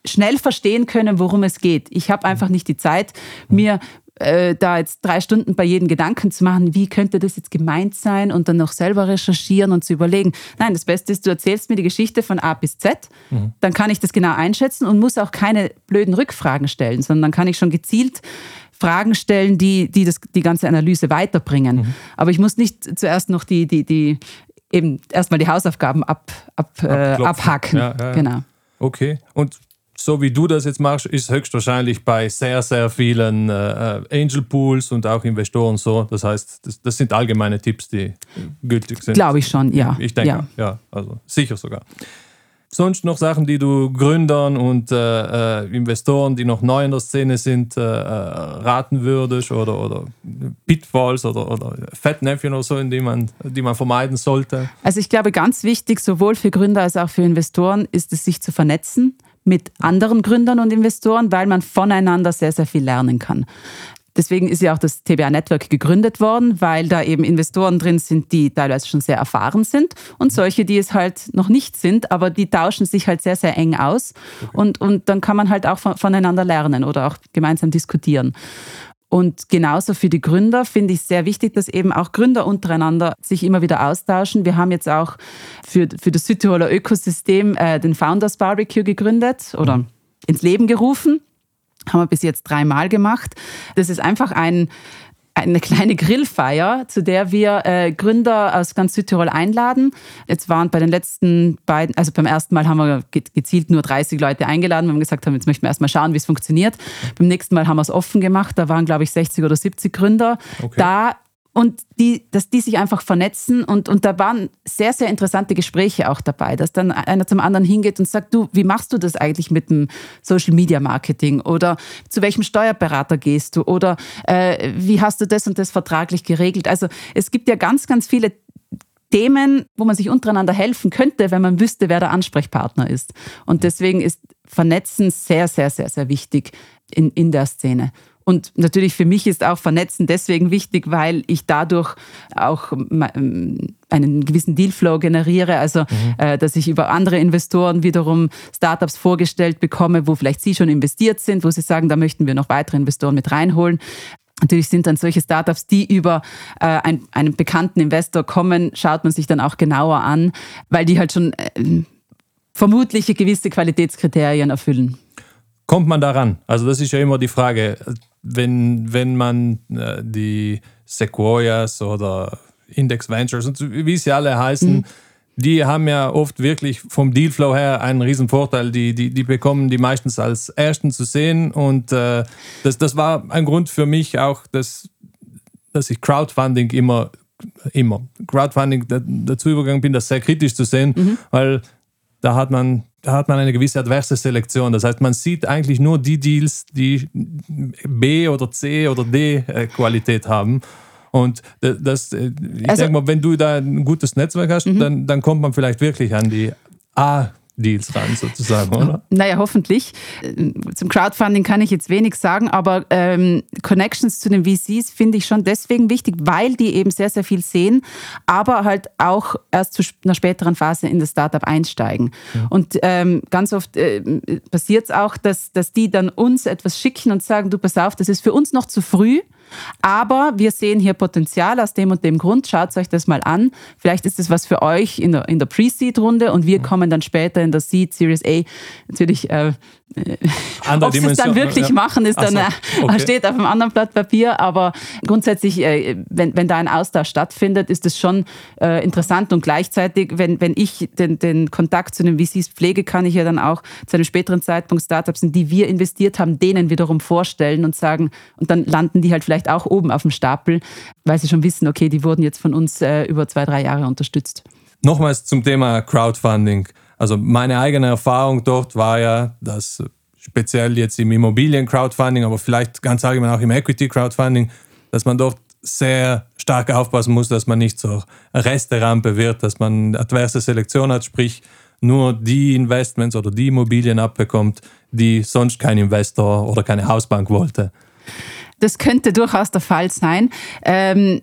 schnell verstehen können, worum es geht. Ich habe einfach nicht die Zeit, mir äh, da jetzt drei Stunden bei jedem Gedanken zu machen, wie könnte das jetzt gemeint sein und dann noch selber recherchieren und zu überlegen. Nein, das Beste ist, du erzählst mir die Geschichte von A bis Z, mhm. dann kann ich das genau einschätzen und muss auch keine blöden Rückfragen stellen, sondern dann kann ich schon gezielt Fragen stellen, die, die das, die ganze Analyse weiterbringen. Mhm. Aber ich muss nicht zuerst noch die, die, die eben erstmal die Hausaufgaben ab, ab, äh, abhacken. Ja, ja, ja. Genau. Okay. Und so wie du das jetzt machst, ist höchstwahrscheinlich bei sehr, sehr vielen äh, äh, Angel Pools und auch Investoren so. Das heißt, das, das sind allgemeine Tipps, die gültig sind. Glaube ich schon, ja. Ich denke, ja. ja, also sicher sogar. Sonst noch Sachen, die du Gründern und äh, äh Investoren, die noch neu in der Szene sind, äh, äh, raten würdest oder, oder Pitfalls oder, oder Fettnäpfchen oder so, in die man, die man vermeiden sollte? Also ich glaube, ganz wichtig, sowohl für Gründer als auch für Investoren, ist es, sich zu vernetzen mit anderen Gründern und Investoren, weil man voneinander sehr, sehr viel lernen kann. Deswegen ist ja auch das TBA Network gegründet worden, weil da eben Investoren drin sind, die teilweise schon sehr erfahren sind und solche, die es halt noch nicht sind, aber die tauschen sich halt sehr, sehr eng aus. Okay. Und, und dann kann man halt auch voneinander lernen oder auch gemeinsam diskutieren. Und genauso für die Gründer finde ich es sehr wichtig, dass eben auch Gründer untereinander sich immer wieder austauschen. Wir haben jetzt auch für, für das Südtiroler Ökosystem äh, den Founders Barbecue gegründet oder mhm. ins Leben gerufen. Haben wir bis jetzt dreimal gemacht. Das ist einfach ein, eine kleine Grillfeier, zu der wir äh, Gründer aus ganz Südtirol einladen. Jetzt waren bei den letzten beiden, also beim ersten Mal haben wir gezielt nur 30 Leute eingeladen, weil wir gesagt haben, jetzt möchten wir erstmal schauen, wie es funktioniert. Beim nächsten Mal haben wir es offen gemacht, da waren, glaube ich, 60 oder 70 Gründer okay. da und die, dass die sich einfach vernetzen und, und da waren sehr, sehr interessante Gespräche auch dabei, dass dann einer zum anderen hingeht und sagt, du, wie machst du das eigentlich mit dem Social Media Marketing oder zu welchem Steuerberater gehst du oder äh, wie hast du das und das vertraglich geregelt? Also es gibt ja ganz, ganz viele Themen, wo man sich untereinander helfen könnte, wenn man wüsste, wer der Ansprechpartner ist. Und deswegen ist Vernetzen sehr, sehr, sehr, sehr wichtig in, in der Szene. Und natürlich für mich ist auch Vernetzen deswegen wichtig, weil ich dadurch auch ähm, einen gewissen Dealflow generiere, also mhm. äh, dass ich über andere Investoren wiederum Startups vorgestellt bekomme, wo vielleicht sie schon investiert sind, wo sie sagen, da möchten wir noch weitere Investoren mit reinholen. Natürlich sind dann solche Startups, die über äh, ein, einen bekannten Investor kommen, schaut man sich dann auch genauer an, weil die halt schon äh, vermutlich gewisse Qualitätskriterien erfüllen. Kommt man daran? Also das ist ja immer die Frage wenn, wenn man äh, die Sequoias oder Index Ventures und wie sie alle heißen, mhm. die haben ja oft wirklich vom Dealflow her einen riesen Vorteil. Die, die, die bekommen die meistens als Ersten zu sehen und äh, das, das war ein Grund für mich auch, dass, dass ich Crowdfunding immer immer Crowdfunding dazu übergegangen bin, das sehr kritisch zu sehen, mhm. weil da hat man da hat man eine gewisse adverse Selektion. Das heißt, man sieht eigentlich nur die Deals, die B oder C oder D äh, Qualität haben. Und das, äh, ich also, denke mal, wenn du da ein gutes Netzwerk hast, mhm. dann, dann kommt man vielleicht wirklich an die A Deals ran, sozusagen, oder? Naja, hoffentlich. Zum Crowdfunding kann ich jetzt wenig sagen, aber ähm, Connections zu den VCs finde ich schon deswegen wichtig, weil die eben sehr, sehr viel sehen, aber halt auch erst zu einer späteren Phase in das Startup einsteigen. Ja. Und ähm, ganz oft äh, passiert es auch, dass, dass die dann uns etwas schicken und sagen, du pass auf, das ist für uns noch zu früh. Aber wir sehen hier Potenzial aus dem und dem Grund. Schaut euch das mal an. Vielleicht ist es was für euch in der, in der Pre-Seed-Runde und wir kommen dann später in der Seed Series A natürlich äh, ob sie es dann wirklich ja. machen, ist dann, so, äh, okay. steht auf einem anderen Blatt Papier. Aber grundsätzlich, äh, wenn, wenn da ein Austausch stattfindet, ist es schon äh, interessant. Und gleichzeitig, wenn, wenn ich den, den Kontakt zu den VCs pflege, kann ich ja dann auch zu einem späteren Zeitpunkt Startups, in die wir investiert haben, denen wiederum vorstellen und sagen, und dann landen die halt vielleicht auch oben auf dem Stapel, weil sie schon wissen, okay, die wurden jetzt von uns über zwei, drei Jahre unterstützt. Nochmals zum Thema Crowdfunding. Also meine eigene Erfahrung dort war ja, dass speziell jetzt im Immobilien-Crowdfunding, aber vielleicht ganz allgemein auch im Equity-Crowdfunding, dass man dort sehr stark aufpassen muss, dass man nicht zur Resterampe wird, dass man adverse Selektion hat, sprich nur die Investments oder die Immobilien abbekommt, die sonst kein Investor oder keine Hausbank wollte. Das könnte durchaus der Fall sein. Ähm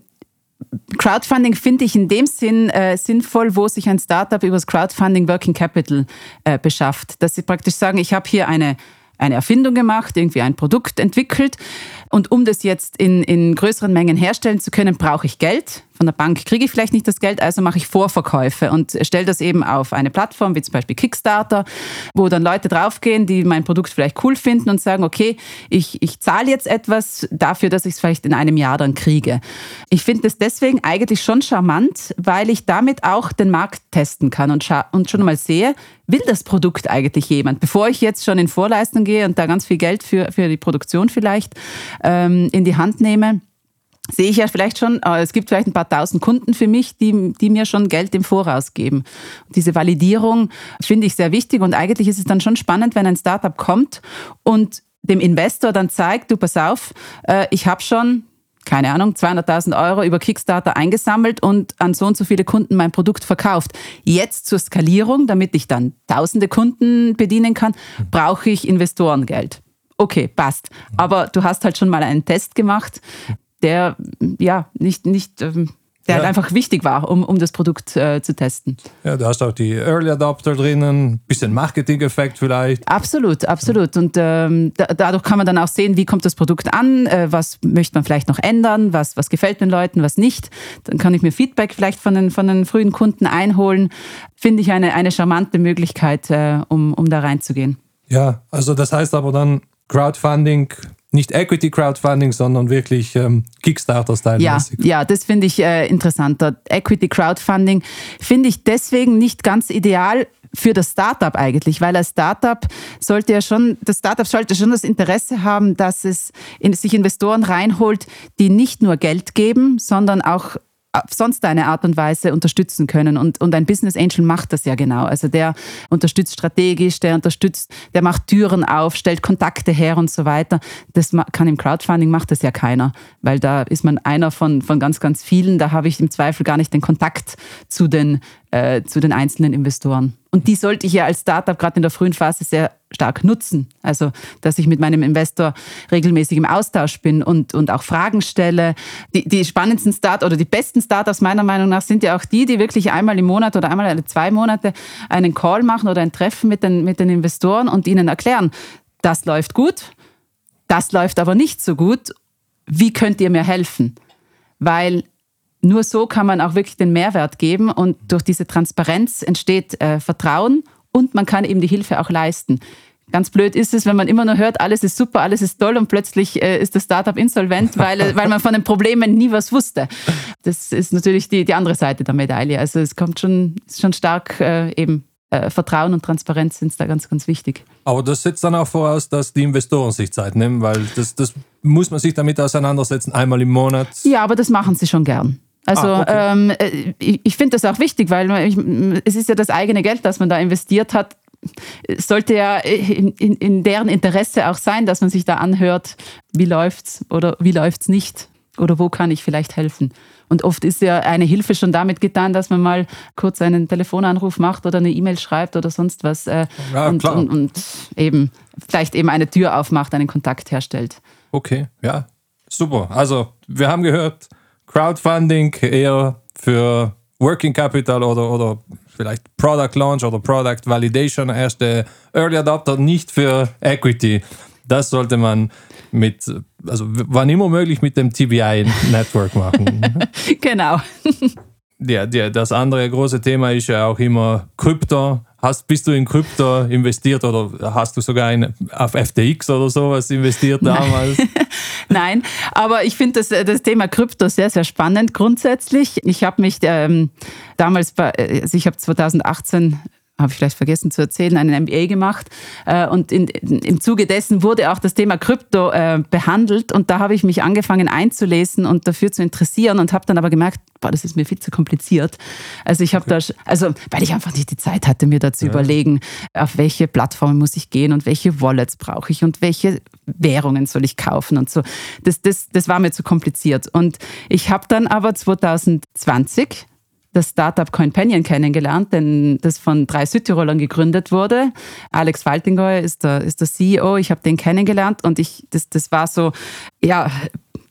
Crowdfunding finde ich in dem Sinn äh, sinnvoll, wo sich ein Startup über das Crowdfunding Working Capital äh, beschafft. Dass sie praktisch sagen, ich habe hier eine eine Erfindung gemacht, irgendwie ein Produkt entwickelt. Und um das jetzt in, in größeren Mengen herstellen zu können, brauche ich Geld von der Bank kriege ich vielleicht nicht das Geld, also mache ich Vorverkäufe und stelle das eben auf eine Plattform wie zum Beispiel Kickstarter, wo dann Leute draufgehen, die mein Produkt vielleicht cool finden und sagen, okay, ich, ich zahle jetzt etwas dafür, dass ich es vielleicht in einem Jahr dann kriege. Ich finde es deswegen eigentlich schon charmant, weil ich damit auch den Markt testen kann und, und schon mal sehe, will das Produkt eigentlich jemand? Bevor ich jetzt schon in Vorleistung gehe und da ganz viel Geld für, für die Produktion vielleicht ähm, in die Hand nehme, sehe ich ja vielleicht schon, äh, es gibt vielleicht ein paar tausend Kunden für mich, die, die mir schon Geld im Voraus geben. Und diese Validierung finde ich sehr wichtig und eigentlich ist es dann schon spannend, wenn ein Startup kommt und dem Investor dann zeigt, du pass auf, äh, ich habe schon keine Ahnung, 200.000 Euro über Kickstarter eingesammelt und an so und so viele Kunden mein Produkt verkauft. Jetzt zur Skalierung, damit ich dann tausende Kunden bedienen kann, brauche ich Investorengeld. Okay, passt. Aber du hast halt schon mal einen Test gemacht der ja nicht, nicht ähm, der ja. halt einfach wichtig war, um, um das Produkt äh, zu testen. Ja, du hast auch die Early Adopter drinnen, bisschen Marketing-Effekt vielleicht. Absolut, absolut. Und ähm, da, dadurch kann man dann auch sehen, wie kommt das Produkt an, äh, was möchte man vielleicht noch ändern, was, was gefällt den Leuten, was nicht. Dann kann ich mir Feedback vielleicht von den, von den frühen Kunden einholen. Finde ich eine, eine charmante Möglichkeit, äh, um, um da reinzugehen. Ja, also das heißt aber dann Crowdfunding nicht Equity Crowdfunding, sondern wirklich ähm, Kickstarter-Style. Ja, ja, das finde ich äh, interessanter. Equity Crowdfunding finde ich deswegen nicht ganz ideal für das Startup eigentlich, weil als Startup sollte ja schon, das Startup sollte schon das Interesse haben, dass es in, sich Investoren reinholt, die nicht nur Geld geben, sondern auch sonst eine Art und Weise unterstützen können. Und, und ein Business Angel macht das ja genau. Also der unterstützt strategisch, der unterstützt, der macht Türen auf, stellt Kontakte her und so weiter. Das kann im Crowdfunding macht das ja keiner, weil da ist man einer von, von ganz, ganz vielen. Da habe ich im Zweifel gar nicht den Kontakt zu den, äh, zu den einzelnen Investoren. Und die sollte ich ja als Startup gerade in der frühen Phase sehr stark nutzen. Also, dass ich mit meinem Investor regelmäßig im Austausch bin und, und auch Fragen stelle. Die, die spannendsten Start oder die besten Startups meiner Meinung nach sind ja auch die, die wirklich einmal im Monat oder einmal alle zwei Monate einen Call machen oder ein Treffen mit den, mit den Investoren und ihnen erklären, das läuft gut, das läuft aber nicht so gut. Wie könnt ihr mir helfen? Weil nur so kann man auch wirklich den Mehrwert geben und durch diese Transparenz entsteht äh, Vertrauen und man kann eben die Hilfe auch leisten. Ganz blöd ist es, wenn man immer nur hört, alles ist super, alles ist toll und plötzlich äh, ist das Startup insolvent, weil, weil man von den Problemen nie was wusste. Das ist natürlich die, die andere Seite der Medaille. Also es kommt schon, ist schon stark äh, eben äh, Vertrauen und Transparenz sind da ganz, ganz wichtig. Aber das setzt dann auch voraus, dass die Investoren sich Zeit nehmen, weil das, das muss man sich damit auseinandersetzen, einmal im Monat. Ja, aber das machen sie schon gern. Also ah, okay. ähm, äh, ich, ich finde das auch wichtig, weil ich, es ist ja das eigene Geld, das man da investiert hat. Es sollte ja in, in, in, deren Interesse auch sein, dass man sich da anhört, wie läuft's oder wie läuft's nicht oder wo kann ich vielleicht helfen. Und oft ist ja eine Hilfe schon damit getan, dass man mal kurz einen Telefonanruf macht oder eine E-Mail schreibt oder sonst was äh, ja, und, und, und eben vielleicht eben eine Tür aufmacht, einen Kontakt herstellt. Okay, ja, super. Also wir haben gehört, Crowdfunding eher für Working Capital oder, oder vielleicht Product Launch oder Product Validation, erste Early Adopter, nicht für Equity. Das sollte man mit, also wann immer möglich mit dem TBI Network machen. genau. Ja, das andere große Thema ist ja auch immer Krypto. Hast, bist du in Krypto investiert oder hast du sogar in, auf FTX oder sowas investiert damals? Nein, aber ich finde das, das Thema Krypto sehr, sehr spannend grundsätzlich. Ich habe mich ähm, damals, bei, also ich habe 2018 habe ich vielleicht vergessen zu erzählen, einen MBA gemacht. Äh, und in, im Zuge dessen wurde auch das Thema Krypto äh, behandelt. Und da habe ich mich angefangen einzulesen und dafür zu interessieren und habe dann aber gemerkt, boah, das ist mir viel zu kompliziert. Also ich habe okay. da, also weil ich einfach nicht die Zeit hatte, mir da zu ja. überlegen, auf welche Plattformen muss ich gehen und welche Wallets brauche ich und welche Währungen soll ich kaufen und so. Das, das, das war mir zu kompliziert. Und ich habe dann aber 2020 das Startup Coinpanion kennengelernt, denn das von drei Südtirolern gegründet wurde. Alex Faltingeuer ist der, ist der CEO. Ich habe den kennengelernt und ich, das, das war so, ja,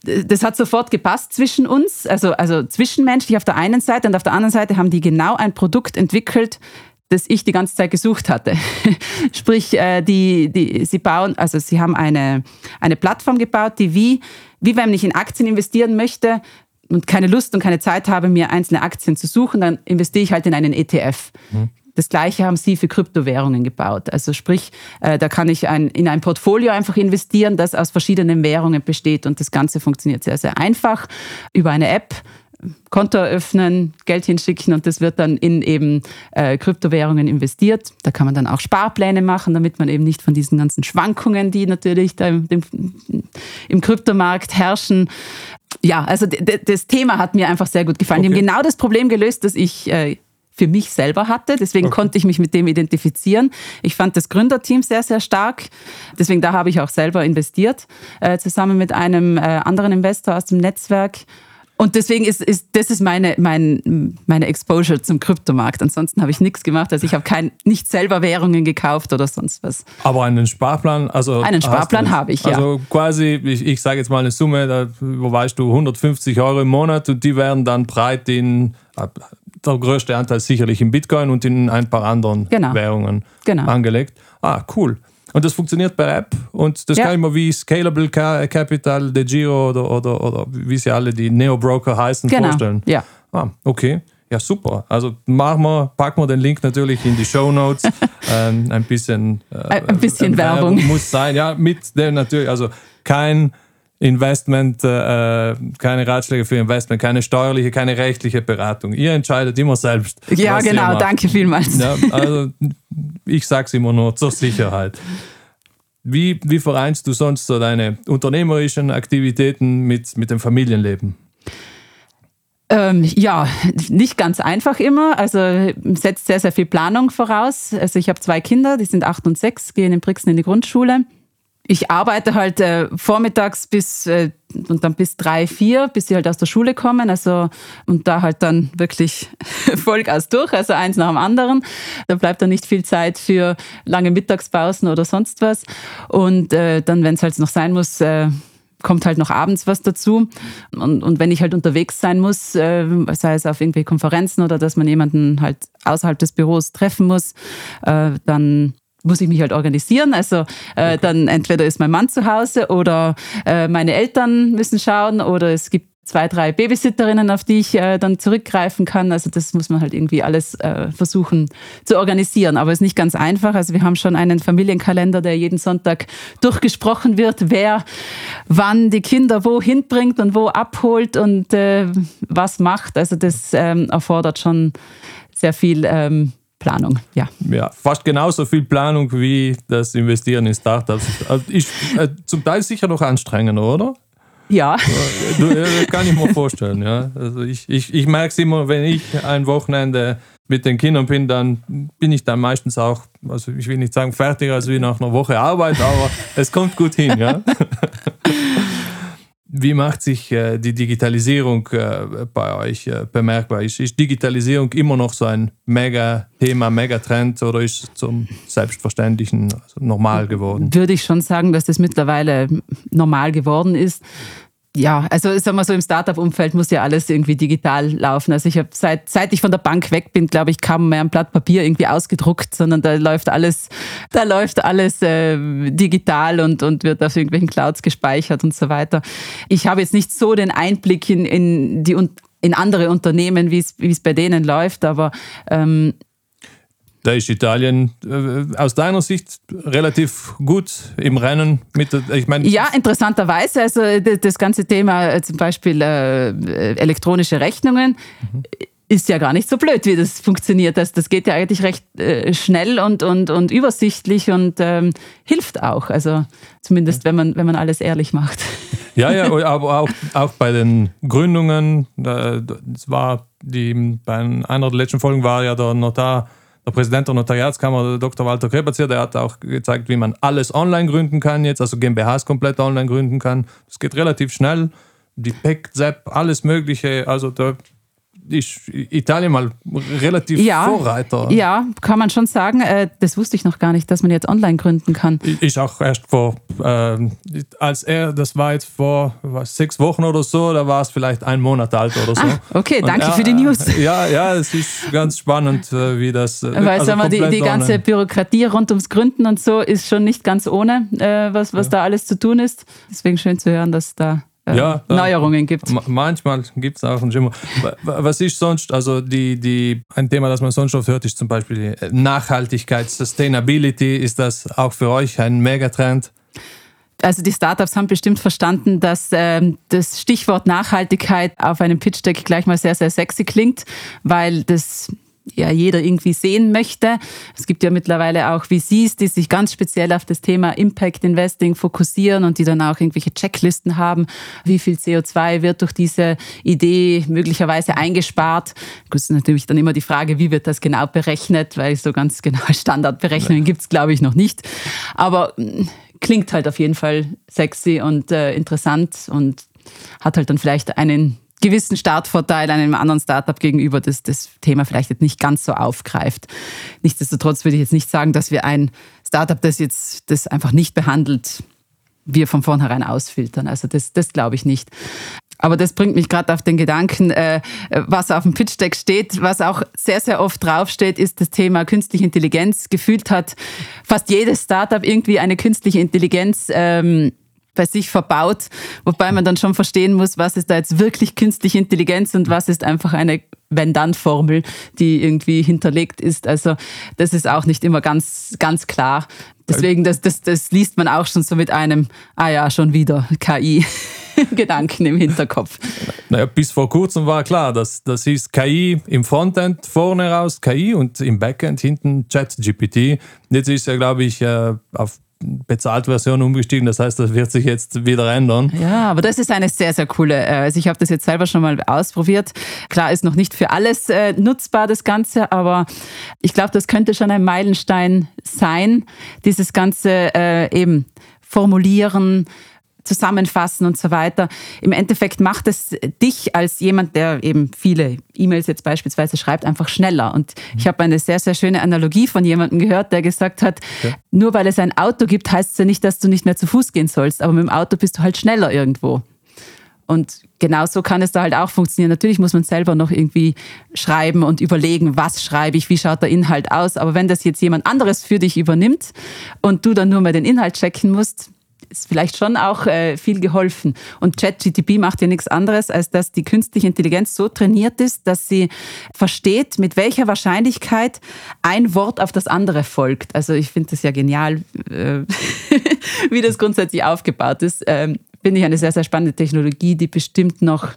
das hat sofort gepasst zwischen uns, also, also zwischenmenschlich auf der einen Seite und auf der anderen Seite haben die genau ein Produkt entwickelt, das ich die ganze Zeit gesucht hatte. Sprich, äh, die, die, sie bauen, also sie haben eine, eine Plattform gebaut, die wie, wie wenn ich in Aktien investieren möchte und keine Lust und keine Zeit habe, mir einzelne Aktien zu suchen, dann investiere ich halt in einen ETF. Mhm. Das gleiche haben sie für Kryptowährungen gebaut. Also sprich, äh, da kann ich ein, in ein Portfolio einfach investieren, das aus verschiedenen Währungen besteht. Und das Ganze funktioniert sehr, sehr einfach über eine App. Konto eröffnen, Geld hinschicken und das wird dann in eben äh, Kryptowährungen investiert. Da kann man dann auch Sparpläne machen, damit man eben nicht von diesen ganzen Schwankungen, die natürlich im, im Kryptomarkt herrschen. Ja, also das Thema hat mir einfach sehr gut gefallen. Okay. Die haben genau das Problem gelöst, das ich äh, für mich selber hatte. Deswegen okay. konnte ich mich mit dem identifizieren. Ich fand das Gründerteam sehr, sehr stark. Deswegen da habe ich auch selber investiert, äh, zusammen mit einem äh, anderen Investor aus dem Netzwerk. Und deswegen ist, ist das ist meine, mein, meine Exposure zum Kryptomarkt. Ansonsten habe ich nichts gemacht. Also ich habe kein, nicht selber Währungen gekauft oder sonst was. Aber einen Sparplan, also. Einen Sparplan habe ich, ja. Also quasi, ich, ich sage jetzt mal eine Summe, da weißt du 150 Euro im Monat und die werden dann breit in der größte Anteil sicherlich in Bitcoin und in ein paar anderen genau. Währungen genau. angelegt. Ah, cool. Und das funktioniert per App und das ja. kann ich mir wie Scalable Capital, De Giro oder, oder, oder wie sie alle die Neo-Broker heißen genau. vorstellen. Ja. Ah, okay. Ja, super. Also machen wir, packen wir den Link natürlich in die Show Notes. ähm, ein bisschen, äh, ein bisschen Werbung. Werbung. muss sein. Ja, mit dem natürlich, also kein Investment, äh, keine Ratschläge für Investment, keine steuerliche, keine rechtliche Beratung. Ihr entscheidet immer selbst. Ja, genau, danke vielmals. Ja, also ich sage es immer nur zur Sicherheit. Wie, wie vereinst du sonst so deine unternehmerischen Aktivitäten mit, mit dem Familienleben? Ähm, ja, nicht ganz einfach immer. Also setzt sehr, sehr viel Planung voraus. Also ich habe zwei Kinder, die sind acht und sechs, gehen in Brixen in die Grundschule ich arbeite halt äh, vormittags bis äh, und dann bis drei, vier, bis sie halt aus der Schule kommen. Also und da halt dann wirklich Vollgas durch, also eins nach dem anderen. Da bleibt dann nicht viel Zeit für lange Mittagspausen oder sonst was. Und äh, dann, wenn es halt noch sein muss, äh, kommt halt noch abends was dazu. Und, und wenn ich halt unterwegs sein muss, äh, sei es auf irgendwelche Konferenzen oder dass man jemanden halt außerhalb des Büros treffen muss, äh, dann muss ich mich halt organisieren. Also äh, okay. dann entweder ist mein Mann zu Hause oder äh, meine Eltern müssen schauen oder es gibt zwei, drei Babysitterinnen, auf die ich äh, dann zurückgreifen kann. Also das muss man halt irgendwie alles äh, versuchen zu organisieren. Aber es ist nicht ganz einfach. Also wir haben schon einen Familienkalender, der jeden Sonntag durchgesprochen wird, wer wann die Kinder wohin bringt und wo abholt und äh, was macht. Also das ähm, erfordert schon sehr viel ähm, Planung, ja. Ja, fast genauso viel Planung wie das Investieren in Startups. Also ist äh, zum Teil sicher noch anstrengender, oder? Ja. Äh, kann ich mir vorstellen, ja. Also ich, ich, ich merke es immer, wenn ich ein Wochenende mit den Kindern bin, dann bin ich dann meistens auch, also ich will nicht sagen fertiger als wie nach einer Woche Arbeit, aber es kommt gut hin, ja. Wie macht sich äh, die Digitalisierung äh, bei euch äh, bemerkbar? Ist, Digitalisierung immer noch so ein Mega-Thema, Megatrend oder ist es zum Selbstverständlichen also normal geworden? Würde ich schon sagen, dass das mittlerweile normal geworden ist ja, also sagen wir so, im Startup-Umfeld muss ja alles irgendwie digital laufen. Also ich habe seit, seit ich von der Bank weg bin, glaube ich, kaum mehr ein Blatt Papier irgendwie ausgedruckt, sondern da läuft alles, da läuft alles äh, digital und, und wird auf irgendwelchen Clouds gespeichert und so weiter. Ich habe jetzt nicht so den Einblick in, in die in andere Unternehmen, wie es bei denen läuft, aber ähm, da ist Italien äh, aus deiner Sicht relativ gut im Rennen mit ich meine Ja, interessanterweise, also das ganze Thema äh, zum Beispiel äh, elektronische Rechnungen mhm. ist ja gar nicht so blöd, wie das funktioniert. Das, das geht ja eigentlich recht äh, schnell und, und, und übersichtlich und ähm, hilft auch. Also zumindest, wenn man, wenn man alles ehrlich macht. Ja, ja, aber auch, auch bei den Gründungen, es war die, bei einer der letzten Folgen war ja der Notar der Präsident der Notariatskammer, Dr. Walter Kreberzier, der hat auch gezeigt, wie man alles online gründen kann jetzt, also GmbHs komplett online gründen kann. Das geht relativ schnell. Die PEC, ZEP, alles Mögliche. Also da ist Italien mal relativ ja, Vorreiter. Ja, kann man schon sagen. Äh, das wusste ich noch gar nicht, dass man jetzt online gründen kann. Ich auch erst vor, äh, als er, das war jetzt vor was, sechs Wochen oder so, da war es vielleicht ein Monat alt oder so. Ah, okay, danke er, für die News. Ja, ja, es ist ganz spannend, äh, wie das. Weil also sagen wir, die, die ganze Bürokratie rund ums Gründen und so ist schon nicht ganz ohne, äh, was, was ja. da alles zu tun ist. Deswegen schön zu hören, dass da äh, ja, Neuerungen gibt. Manchmal gibt es auch einen Schimmer. Was ist sonst, also die, die, ein Thema, das man sonst oft hört, ist zum Beispiel Nachhaltigkeit, Sustainability. Ist das auch für euch ein Megatrend? Also die Startups haben bestimmt verstanden, dass ähm, das Stichwort Nachhaltigkeit auf einem Pitch Deck gleich mal sehr, sehr sexy klingt, weil das ja jeder irgendwie sehen möchte. Es gibt ja mittlerweile auch VCs, die sich ganz speziell auf das Thema Impact Investing fokussieren und die dann auch irgendwelche Checklisten haben, wie viel CO2 wird durch diese Idee möglicherweise eingespart. Das ist natürlich dann immer die Frage, wie wird das genau berechnet, weil so ganz genau Standardberechnungen gibt es, glaube ich, noch nicht. Aber hm, klingt halt auf jeden Fall sexy und äh, interessant und hat halt dann vielleicht einen gewissen Startvorteil einem anderen Startup gegenüber, das das Thema vielleicht nicht ganz so aufgreift. Nichtsdestotrotz würde ich jetzt nicht sagen, dass wir ein Startup, das jetzt das einfach nicht behandelt, wir von vornherein ausfiltern. Also das, das glaube ich nicht. Aber das bringt mich gerade auf den Gedanken, äh, was auf dem Pitch-Deck steht, was auch sehr, sehr oft draufsteht, ist das Thema künstliche Intelligenz. Gefühlt hat fast jedes Startup irgendwie eine künstliche Intelligenz ähm, bei sich verbaut, wobei man dann schon verstehen muss, was ist da jetzt wirklich künstliche Intelligenz und was ist einfach eine Wenn-Dann-Formel, die irgendwie hinterlegt ist. Also das ist auch nicht immer ganz, ganz klar. Deswegen, das, das, das liest man auch schon so mit einem, ah ja, schon wieder KI. Gedanken im Hinterkopf. Naja, bis vor kurzem war klar, dass das hieß KI im Frontend vorne raus KI und im Backend hinten ChatGPT. Jetzt ist ja, glaube ich, äh, auf Bezahltversion umgestiegen. Das heißt, das wird sich jetzt wieder ändern. Ja, aber das ist eine sehr, sehr coole. Äh, also ich habe das jetzt selber schon mal ausprobiert. Klar ist noch nicht für alles äh, nutzbar, das Ganze, aber ich glaube, das könnte schon ein Meilenstein sein, dieses Ganze äh, eben formulieren, zusammenfassen und so weiter. Im Endeffekt macht es dich als jemand, der eben viele E-Mails jetzt beispielsweise schreibt, einfach schneller. Und ich habe eine sehr, sehr schöne Analogie von jemandem gehört, der gesagt hat, ja. nur weil es ein Auto gibt, heißt es ja nicht, dass du nicht mehr zu Fuß gehen sollst, aber mit dem Auto bist du halt schneller irgendwo. Und genauso kann es da halt auch funktionieren. Natürlich muss man selber noch irgendwie schreiben und überlegen, was schreibe ich, wie schaut der Inhalt aus. Aber wenn das jetzt jemand anderes für dich übernimmt und du dann nur mal den Inhalt checken musst, ist vielleicht schon auch äh, viel geholfen. Und ChatGTP macht ja nichts anderes, als dass die künstliche Intelligenz so trainiert ist, dass sie versteht, mit welcher Wahrscheinlichkeit ein Wort auf das andere folgt. Also ich finde das ja genial, äh, wie das grundsätzlich aufgebaut ist. Ähm, finde ich eine sehr, sehr spannende Technologie, die bestimmt noch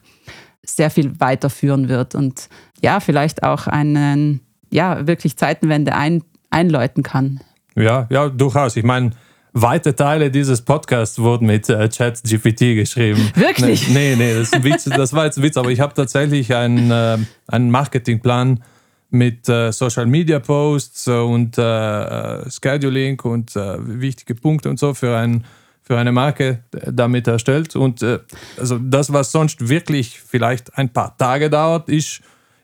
sehr viel weiterführen wird und ja, vielleicht auch einen, ja, wirklich Zeitenwende ein, einläuten kann. Ja, ja, durchaus. Ich meine, weite Teile dieses Podcasts wurden mit äh, ChatGPT geschrieben. Wirklich? Nee, nee, das, ist ein Witz, das war jetzt ein Witz, aber ich habe tatsächlich einen, äh, einen Marketingplan mit äh, Social Media Posts und äh, äh Scheduling und äh, wichtige Punkte und so für, ein, für eine Marke damit erstellt. Und äh, also das, was sonst wirklich vielleicht ein paar Tage dauert, ist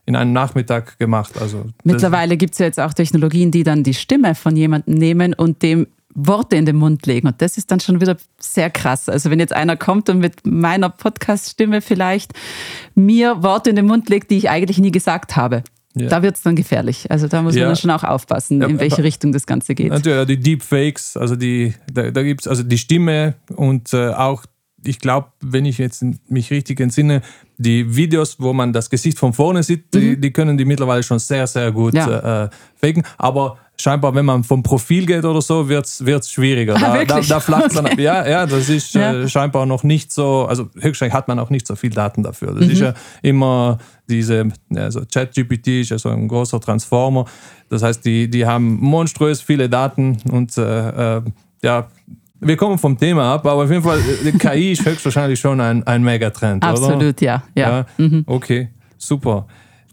in einem Nachmittag gemacht. Also Mittlerweile gibt es ja jetzt auch Technologien, die dann die Stimme von jemandem nehmen und dem Worte in den Mund legen. Und das ist dann schon wieder sehr krass. Also wenn jetzt einer kommt und mit meiner Podcast-Stimme vielleicht mir Worte in den Mund legt, die ich eigentlich nie gesagt habe. Ja. Da wird es dann gefährlich. Also da muss ja. man dann schon auch aufpassen, in welche Richtung das Ganze geht. Natürlich, die Deepfakes, also die, da, da gibt es also die Stimme und äh, auch, ich glaube, wenn ich jetzt mich richtig entsinne, die Videos, wo man das Gesicht von vorne sieht, mhm. die, die, können die mittlerweile schon sehr, sehr gut ja. äh, faken. Aber scheinbar, wenn man vom Profil geht oder so, wird es schwieriger. Ah, da, da, da flacht okay. dann Ja, ja, das ist ja. Äh, scheinbar noch nicht so, also höchstwahrscheinlich hat man auch nicht so viel Daten dafür. Das mhm. ist ja immer diese, also ChatGPT ist ja so ein großer Transformer. Das heißt, die, die haben monströs viele Daten und äh, äh, ja, wir kommen vom Thema ab, aber auf jeden Fall, die KI ist höchstwahrscheinlich schon ein, ein Megatrend, Absolut, oder? ja. ja. ja? Mhm. Okay, super.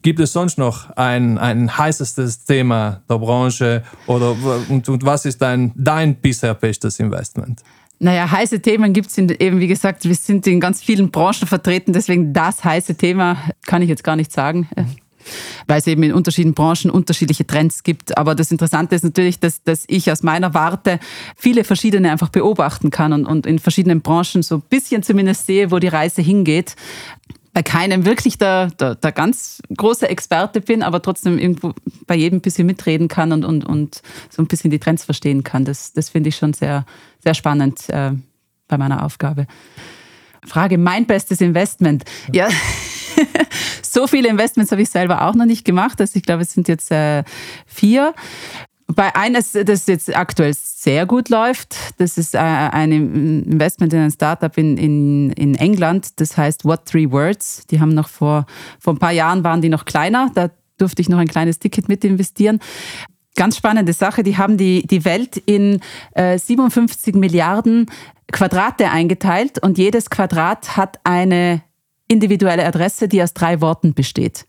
Gibt es sonst noch ein, ein heißestes Thema der Branche oder und, und was ist dein, dein bisher bestes Investment? Naja, heiße Themen gibt es eben, wie gesagt, wir sind in ganz vielen Branchen vertreten, deswegen das heiße Thema kann ich jetzt gar nicht sagen weil es eben in unterschiedlichen Branchen unterschiedliche Trends gibt. Aber das Interessante ist natürlich, dass, dass ich aus meiner Warte viele verschiedene einfach beobachten kann und, und in verschiedenen Branchen so ein bisschen zumindest sehe, wo die Reise hingeht keinem wirklich der, der, der, ganz große Experte bin, aber trotzdem irgendwo bei jedem ein bisschen mitreden kann und, und, und so ein bisschen die Trends verstehen kann. Das, das finde ich schon sehr, sehr spannend äh, bei meiner Aufgabe. Frage, mein bestes Investment. Ja, so viele Investments habe ich selber auch noch nicht gemacht. Also ich glaube, es sind jetzt äh, vier. Bei eines, das jetzt aktuell sehr gut läuft, das ist äh, ein Investment in ein Startup in, in, in England, das heißt What Three Words. Die haben noch vor, vor ein paar Jahren waren die noch kleiner, da durfte ich noch ein kleines Ticket mit investieren. Ganz spannende Sache, die haben die, die Welt in äh, 57 Milliarden Quadrate eingeteilt und jedes Quadrat hat eine individuelle Adresse, die aus drei Worten besteht.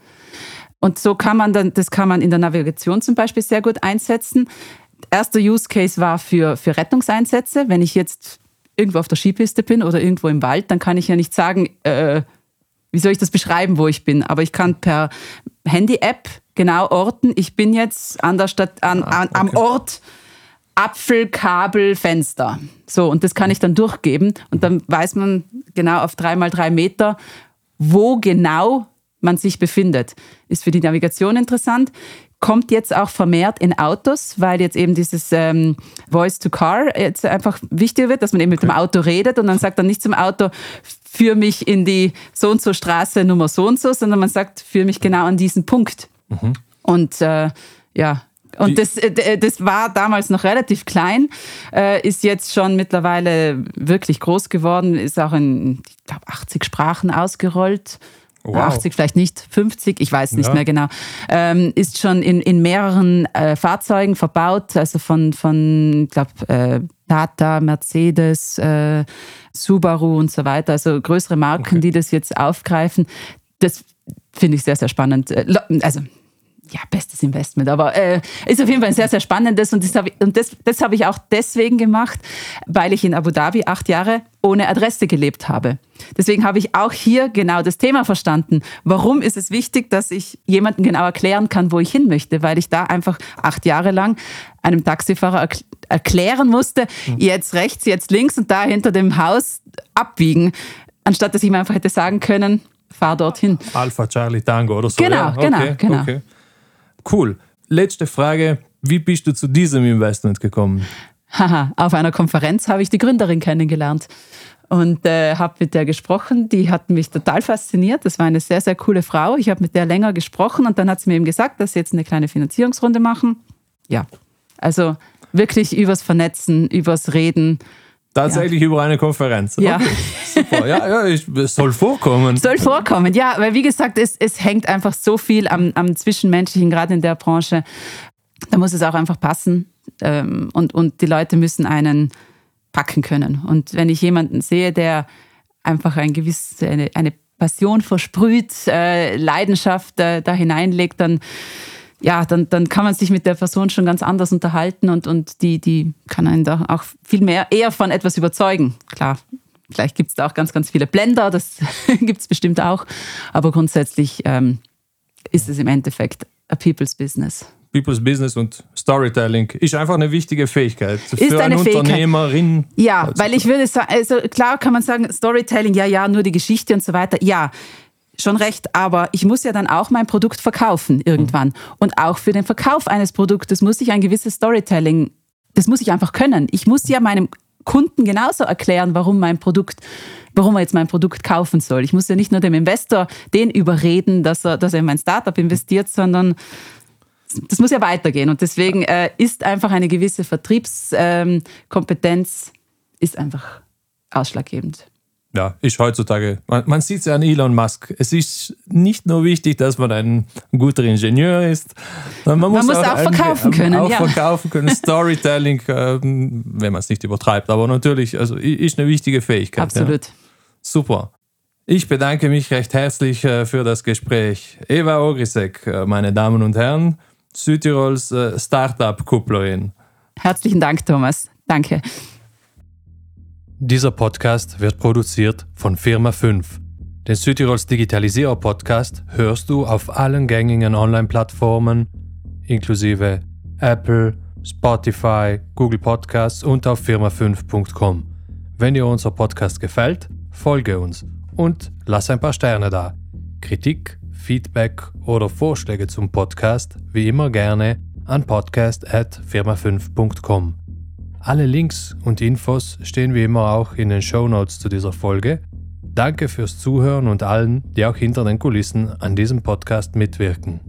Und so kann man dann, das kann man in der Navigation zum Beispiel sehr gut einsetzen. Erster Use Case war für, für Rettungseinsätze. Wenn ich jetzt irgendwo auf der Skipiste bin oder irgendwo im Wald, dann kann ich ja nicht sagen, äh, wie soll ich das beschreiben, wo ich bin. Aber ich kann per Handy-App genau orten, ich bin jetzt an der Stadt, an, ah, okay. am Ort Apfelkabel, Fenster. So, und das kann ich dann durchgeben. Und dann weiß man genau auf drei mal drei Meter, wo genau man sich befindet. Ist für die Navigation interessant. Kommt jetzt auch vermehrt in Autos, weil jetzt eben dieses ähm, Voice to Car jetzt einfach wichtiger wird, dass man eben mit dem Auto redet und dann sagt dann nicht zum Auto, führ mich in die so und so Straße Nummer so und so, sondern man sagt, führ mich genau an diesen Punkt. Mhm. Und äh, ja, und das, äh, das war damals noch relativ klein, äh, ist jetzt schon mittlerweile wirklich groß geworden, ist auch in, ich glaube, 80 Sprachen ausgerollt. Wow. 80 vielleicht nicht, 50, ich weiß nicht ja. mehr genau, ähm, ist schon in, in mehreren äh, Fahrzeugen verbaut, also von, von ich glaube, äh, Tata, Mercedes, äh, Subaru und so weiter, also größere Marken, okay. die das jetzt aufgreifen. Das finde ich sehr, sehr spannend. Äh, also ja, bestes Investment, aber äh, ist auf jeden Fall ein sehr, sehr spannendes und das habe ich, das, das hab ich auch deswegen gemacht, weil ich in Abu Dhabi acht Jahre ohne Adresse gelebt habe. Deswegen habe ich auch hier genau das Thema verstanden. Warum ist es wichtig, dass ich jemandem genau erklären kann, wo ich hin möchte? Weil ich da einfach acht Jahre lang einem Taxifahrer erklären musste, mhm. jetzt rechts, jetzt links und da hinter dem Haus abbiegen, anstatt dass ich ihm einfach hätte sagen können, fahr dorthin. Alpha Charlie Tango oder so. Genau, ja. genau, okay, genau. Okay. Cool. Letzte Frage. Wie bist du zu diesem Investment gekommen? Haha, auf einer Konferenz habe ich die Gründerin kennengelernt und äh, habe mit der gesprochen. Die hat mich total fasziniert. Das war eine sehr, sehr coole Frau. Ich habe mit der länger gesprochen und dann hat sie mir eben gesagt, dass sie jetzt eine kleine Finanzierungsrunde machen. Ja, also wirklich übers Vernetzen, übers Reden Tatsächlich ja. über eine Konferenz. Ja. Okay, super. Ja, ja, ich, es soll vorkommen. Soll vorkommen, ja, weil wie gesagt, es, es hängt einfach so viel am, am Zwischenmenschlichen, gerade in der Branche. Da muss es auch einfach passen ähm, und, und die Leute müssen einen packen können. Und wenn ich jemanden sehe, der einfach ein gewiss, eine, eine Passion versprüht, äh, Leidenschaft äh, da hineinlegt, dann ja, dann, dann kann man sich mit der Person schon ganz anders unterhalten und, und die, die kann einen da auch viel mehr eher von etwas überzeugen. Klar, vielleicht gibt es da auch ganz, ganz viele Blender, das gibt es bestimmt auch, aber grundsätzlich ähm, ist es im Endeffekt a people's business. People's Business und Storytelling ist einfach eine wichtige Fähigkeit für ist eine, eine Fähigkeit. Unternehmerin. Ja, weil ich würde sagen, also klar kann man sagen, Storytelling, ja, ja, nur die Geschichte und so weiter. Ja, schon recht, aber ich muss ja dann auch mein Produkt verkaufen irgendwann. Mhm. Und auch für den Verkauf eines Produktes muss ich ein gewisses Storytelling, das muss ich einfach können. Ich muss ja meinem Kunden genauso erklären, warum mein Produkt, warum er jetzt mein Produkt kaufen soll. Ich muss ja nicht nur dem Investor den überreden, dass er, dass er in mein Startup investiert, sondern das muss ja weitergehen. Und deswegen äh, ist einfach eine gewisse Vertriebskompetenz ähm, ist einfach ausschlaggebend ja, ist heutzutage, man, man sieht es ja an Elon Musk. Es ist nicht nur wichtig, dass man ein guter Ingenieur ist, man, man muss, muss, auch, auch verkaufen ein, können. Auch ja. verkaufen können, Storytelling, äh, wenn man es nicht übertreibt. Aber natürlich, also ist eine wichtige Fähigkeit. Absolut. Ja. Super. Ich bedanke mich recht herzlich äh, für das Gespräch. Eva Ogrisek, äh, meine Damen und Herren, Südtirols äh, Startup-Kupplerin. Herzlichen Dank, Thomas. Danke. Dieser Podcast wird produziert von Firma 5. Den Südtirols Digitalisierer Podcast hörst du auf allen gängigen Online-Plattformen, inklusive Apple, Spotify, Google Podcasts und auf firma5.com. Wenn dir unser Podcast gefällt, folge uns und lass ein paar Sterne da. Kritik, Feedback oder Vorschläge zum Podcast wie immer gerne an podcast@firma5.com. Alle Links und Infos stehen wie immer auch in den Show Notes zu dieser Folge. Danke fürs Zuhören und allen, die auch hinter den Kulissen an diesem Podcast mitwirken.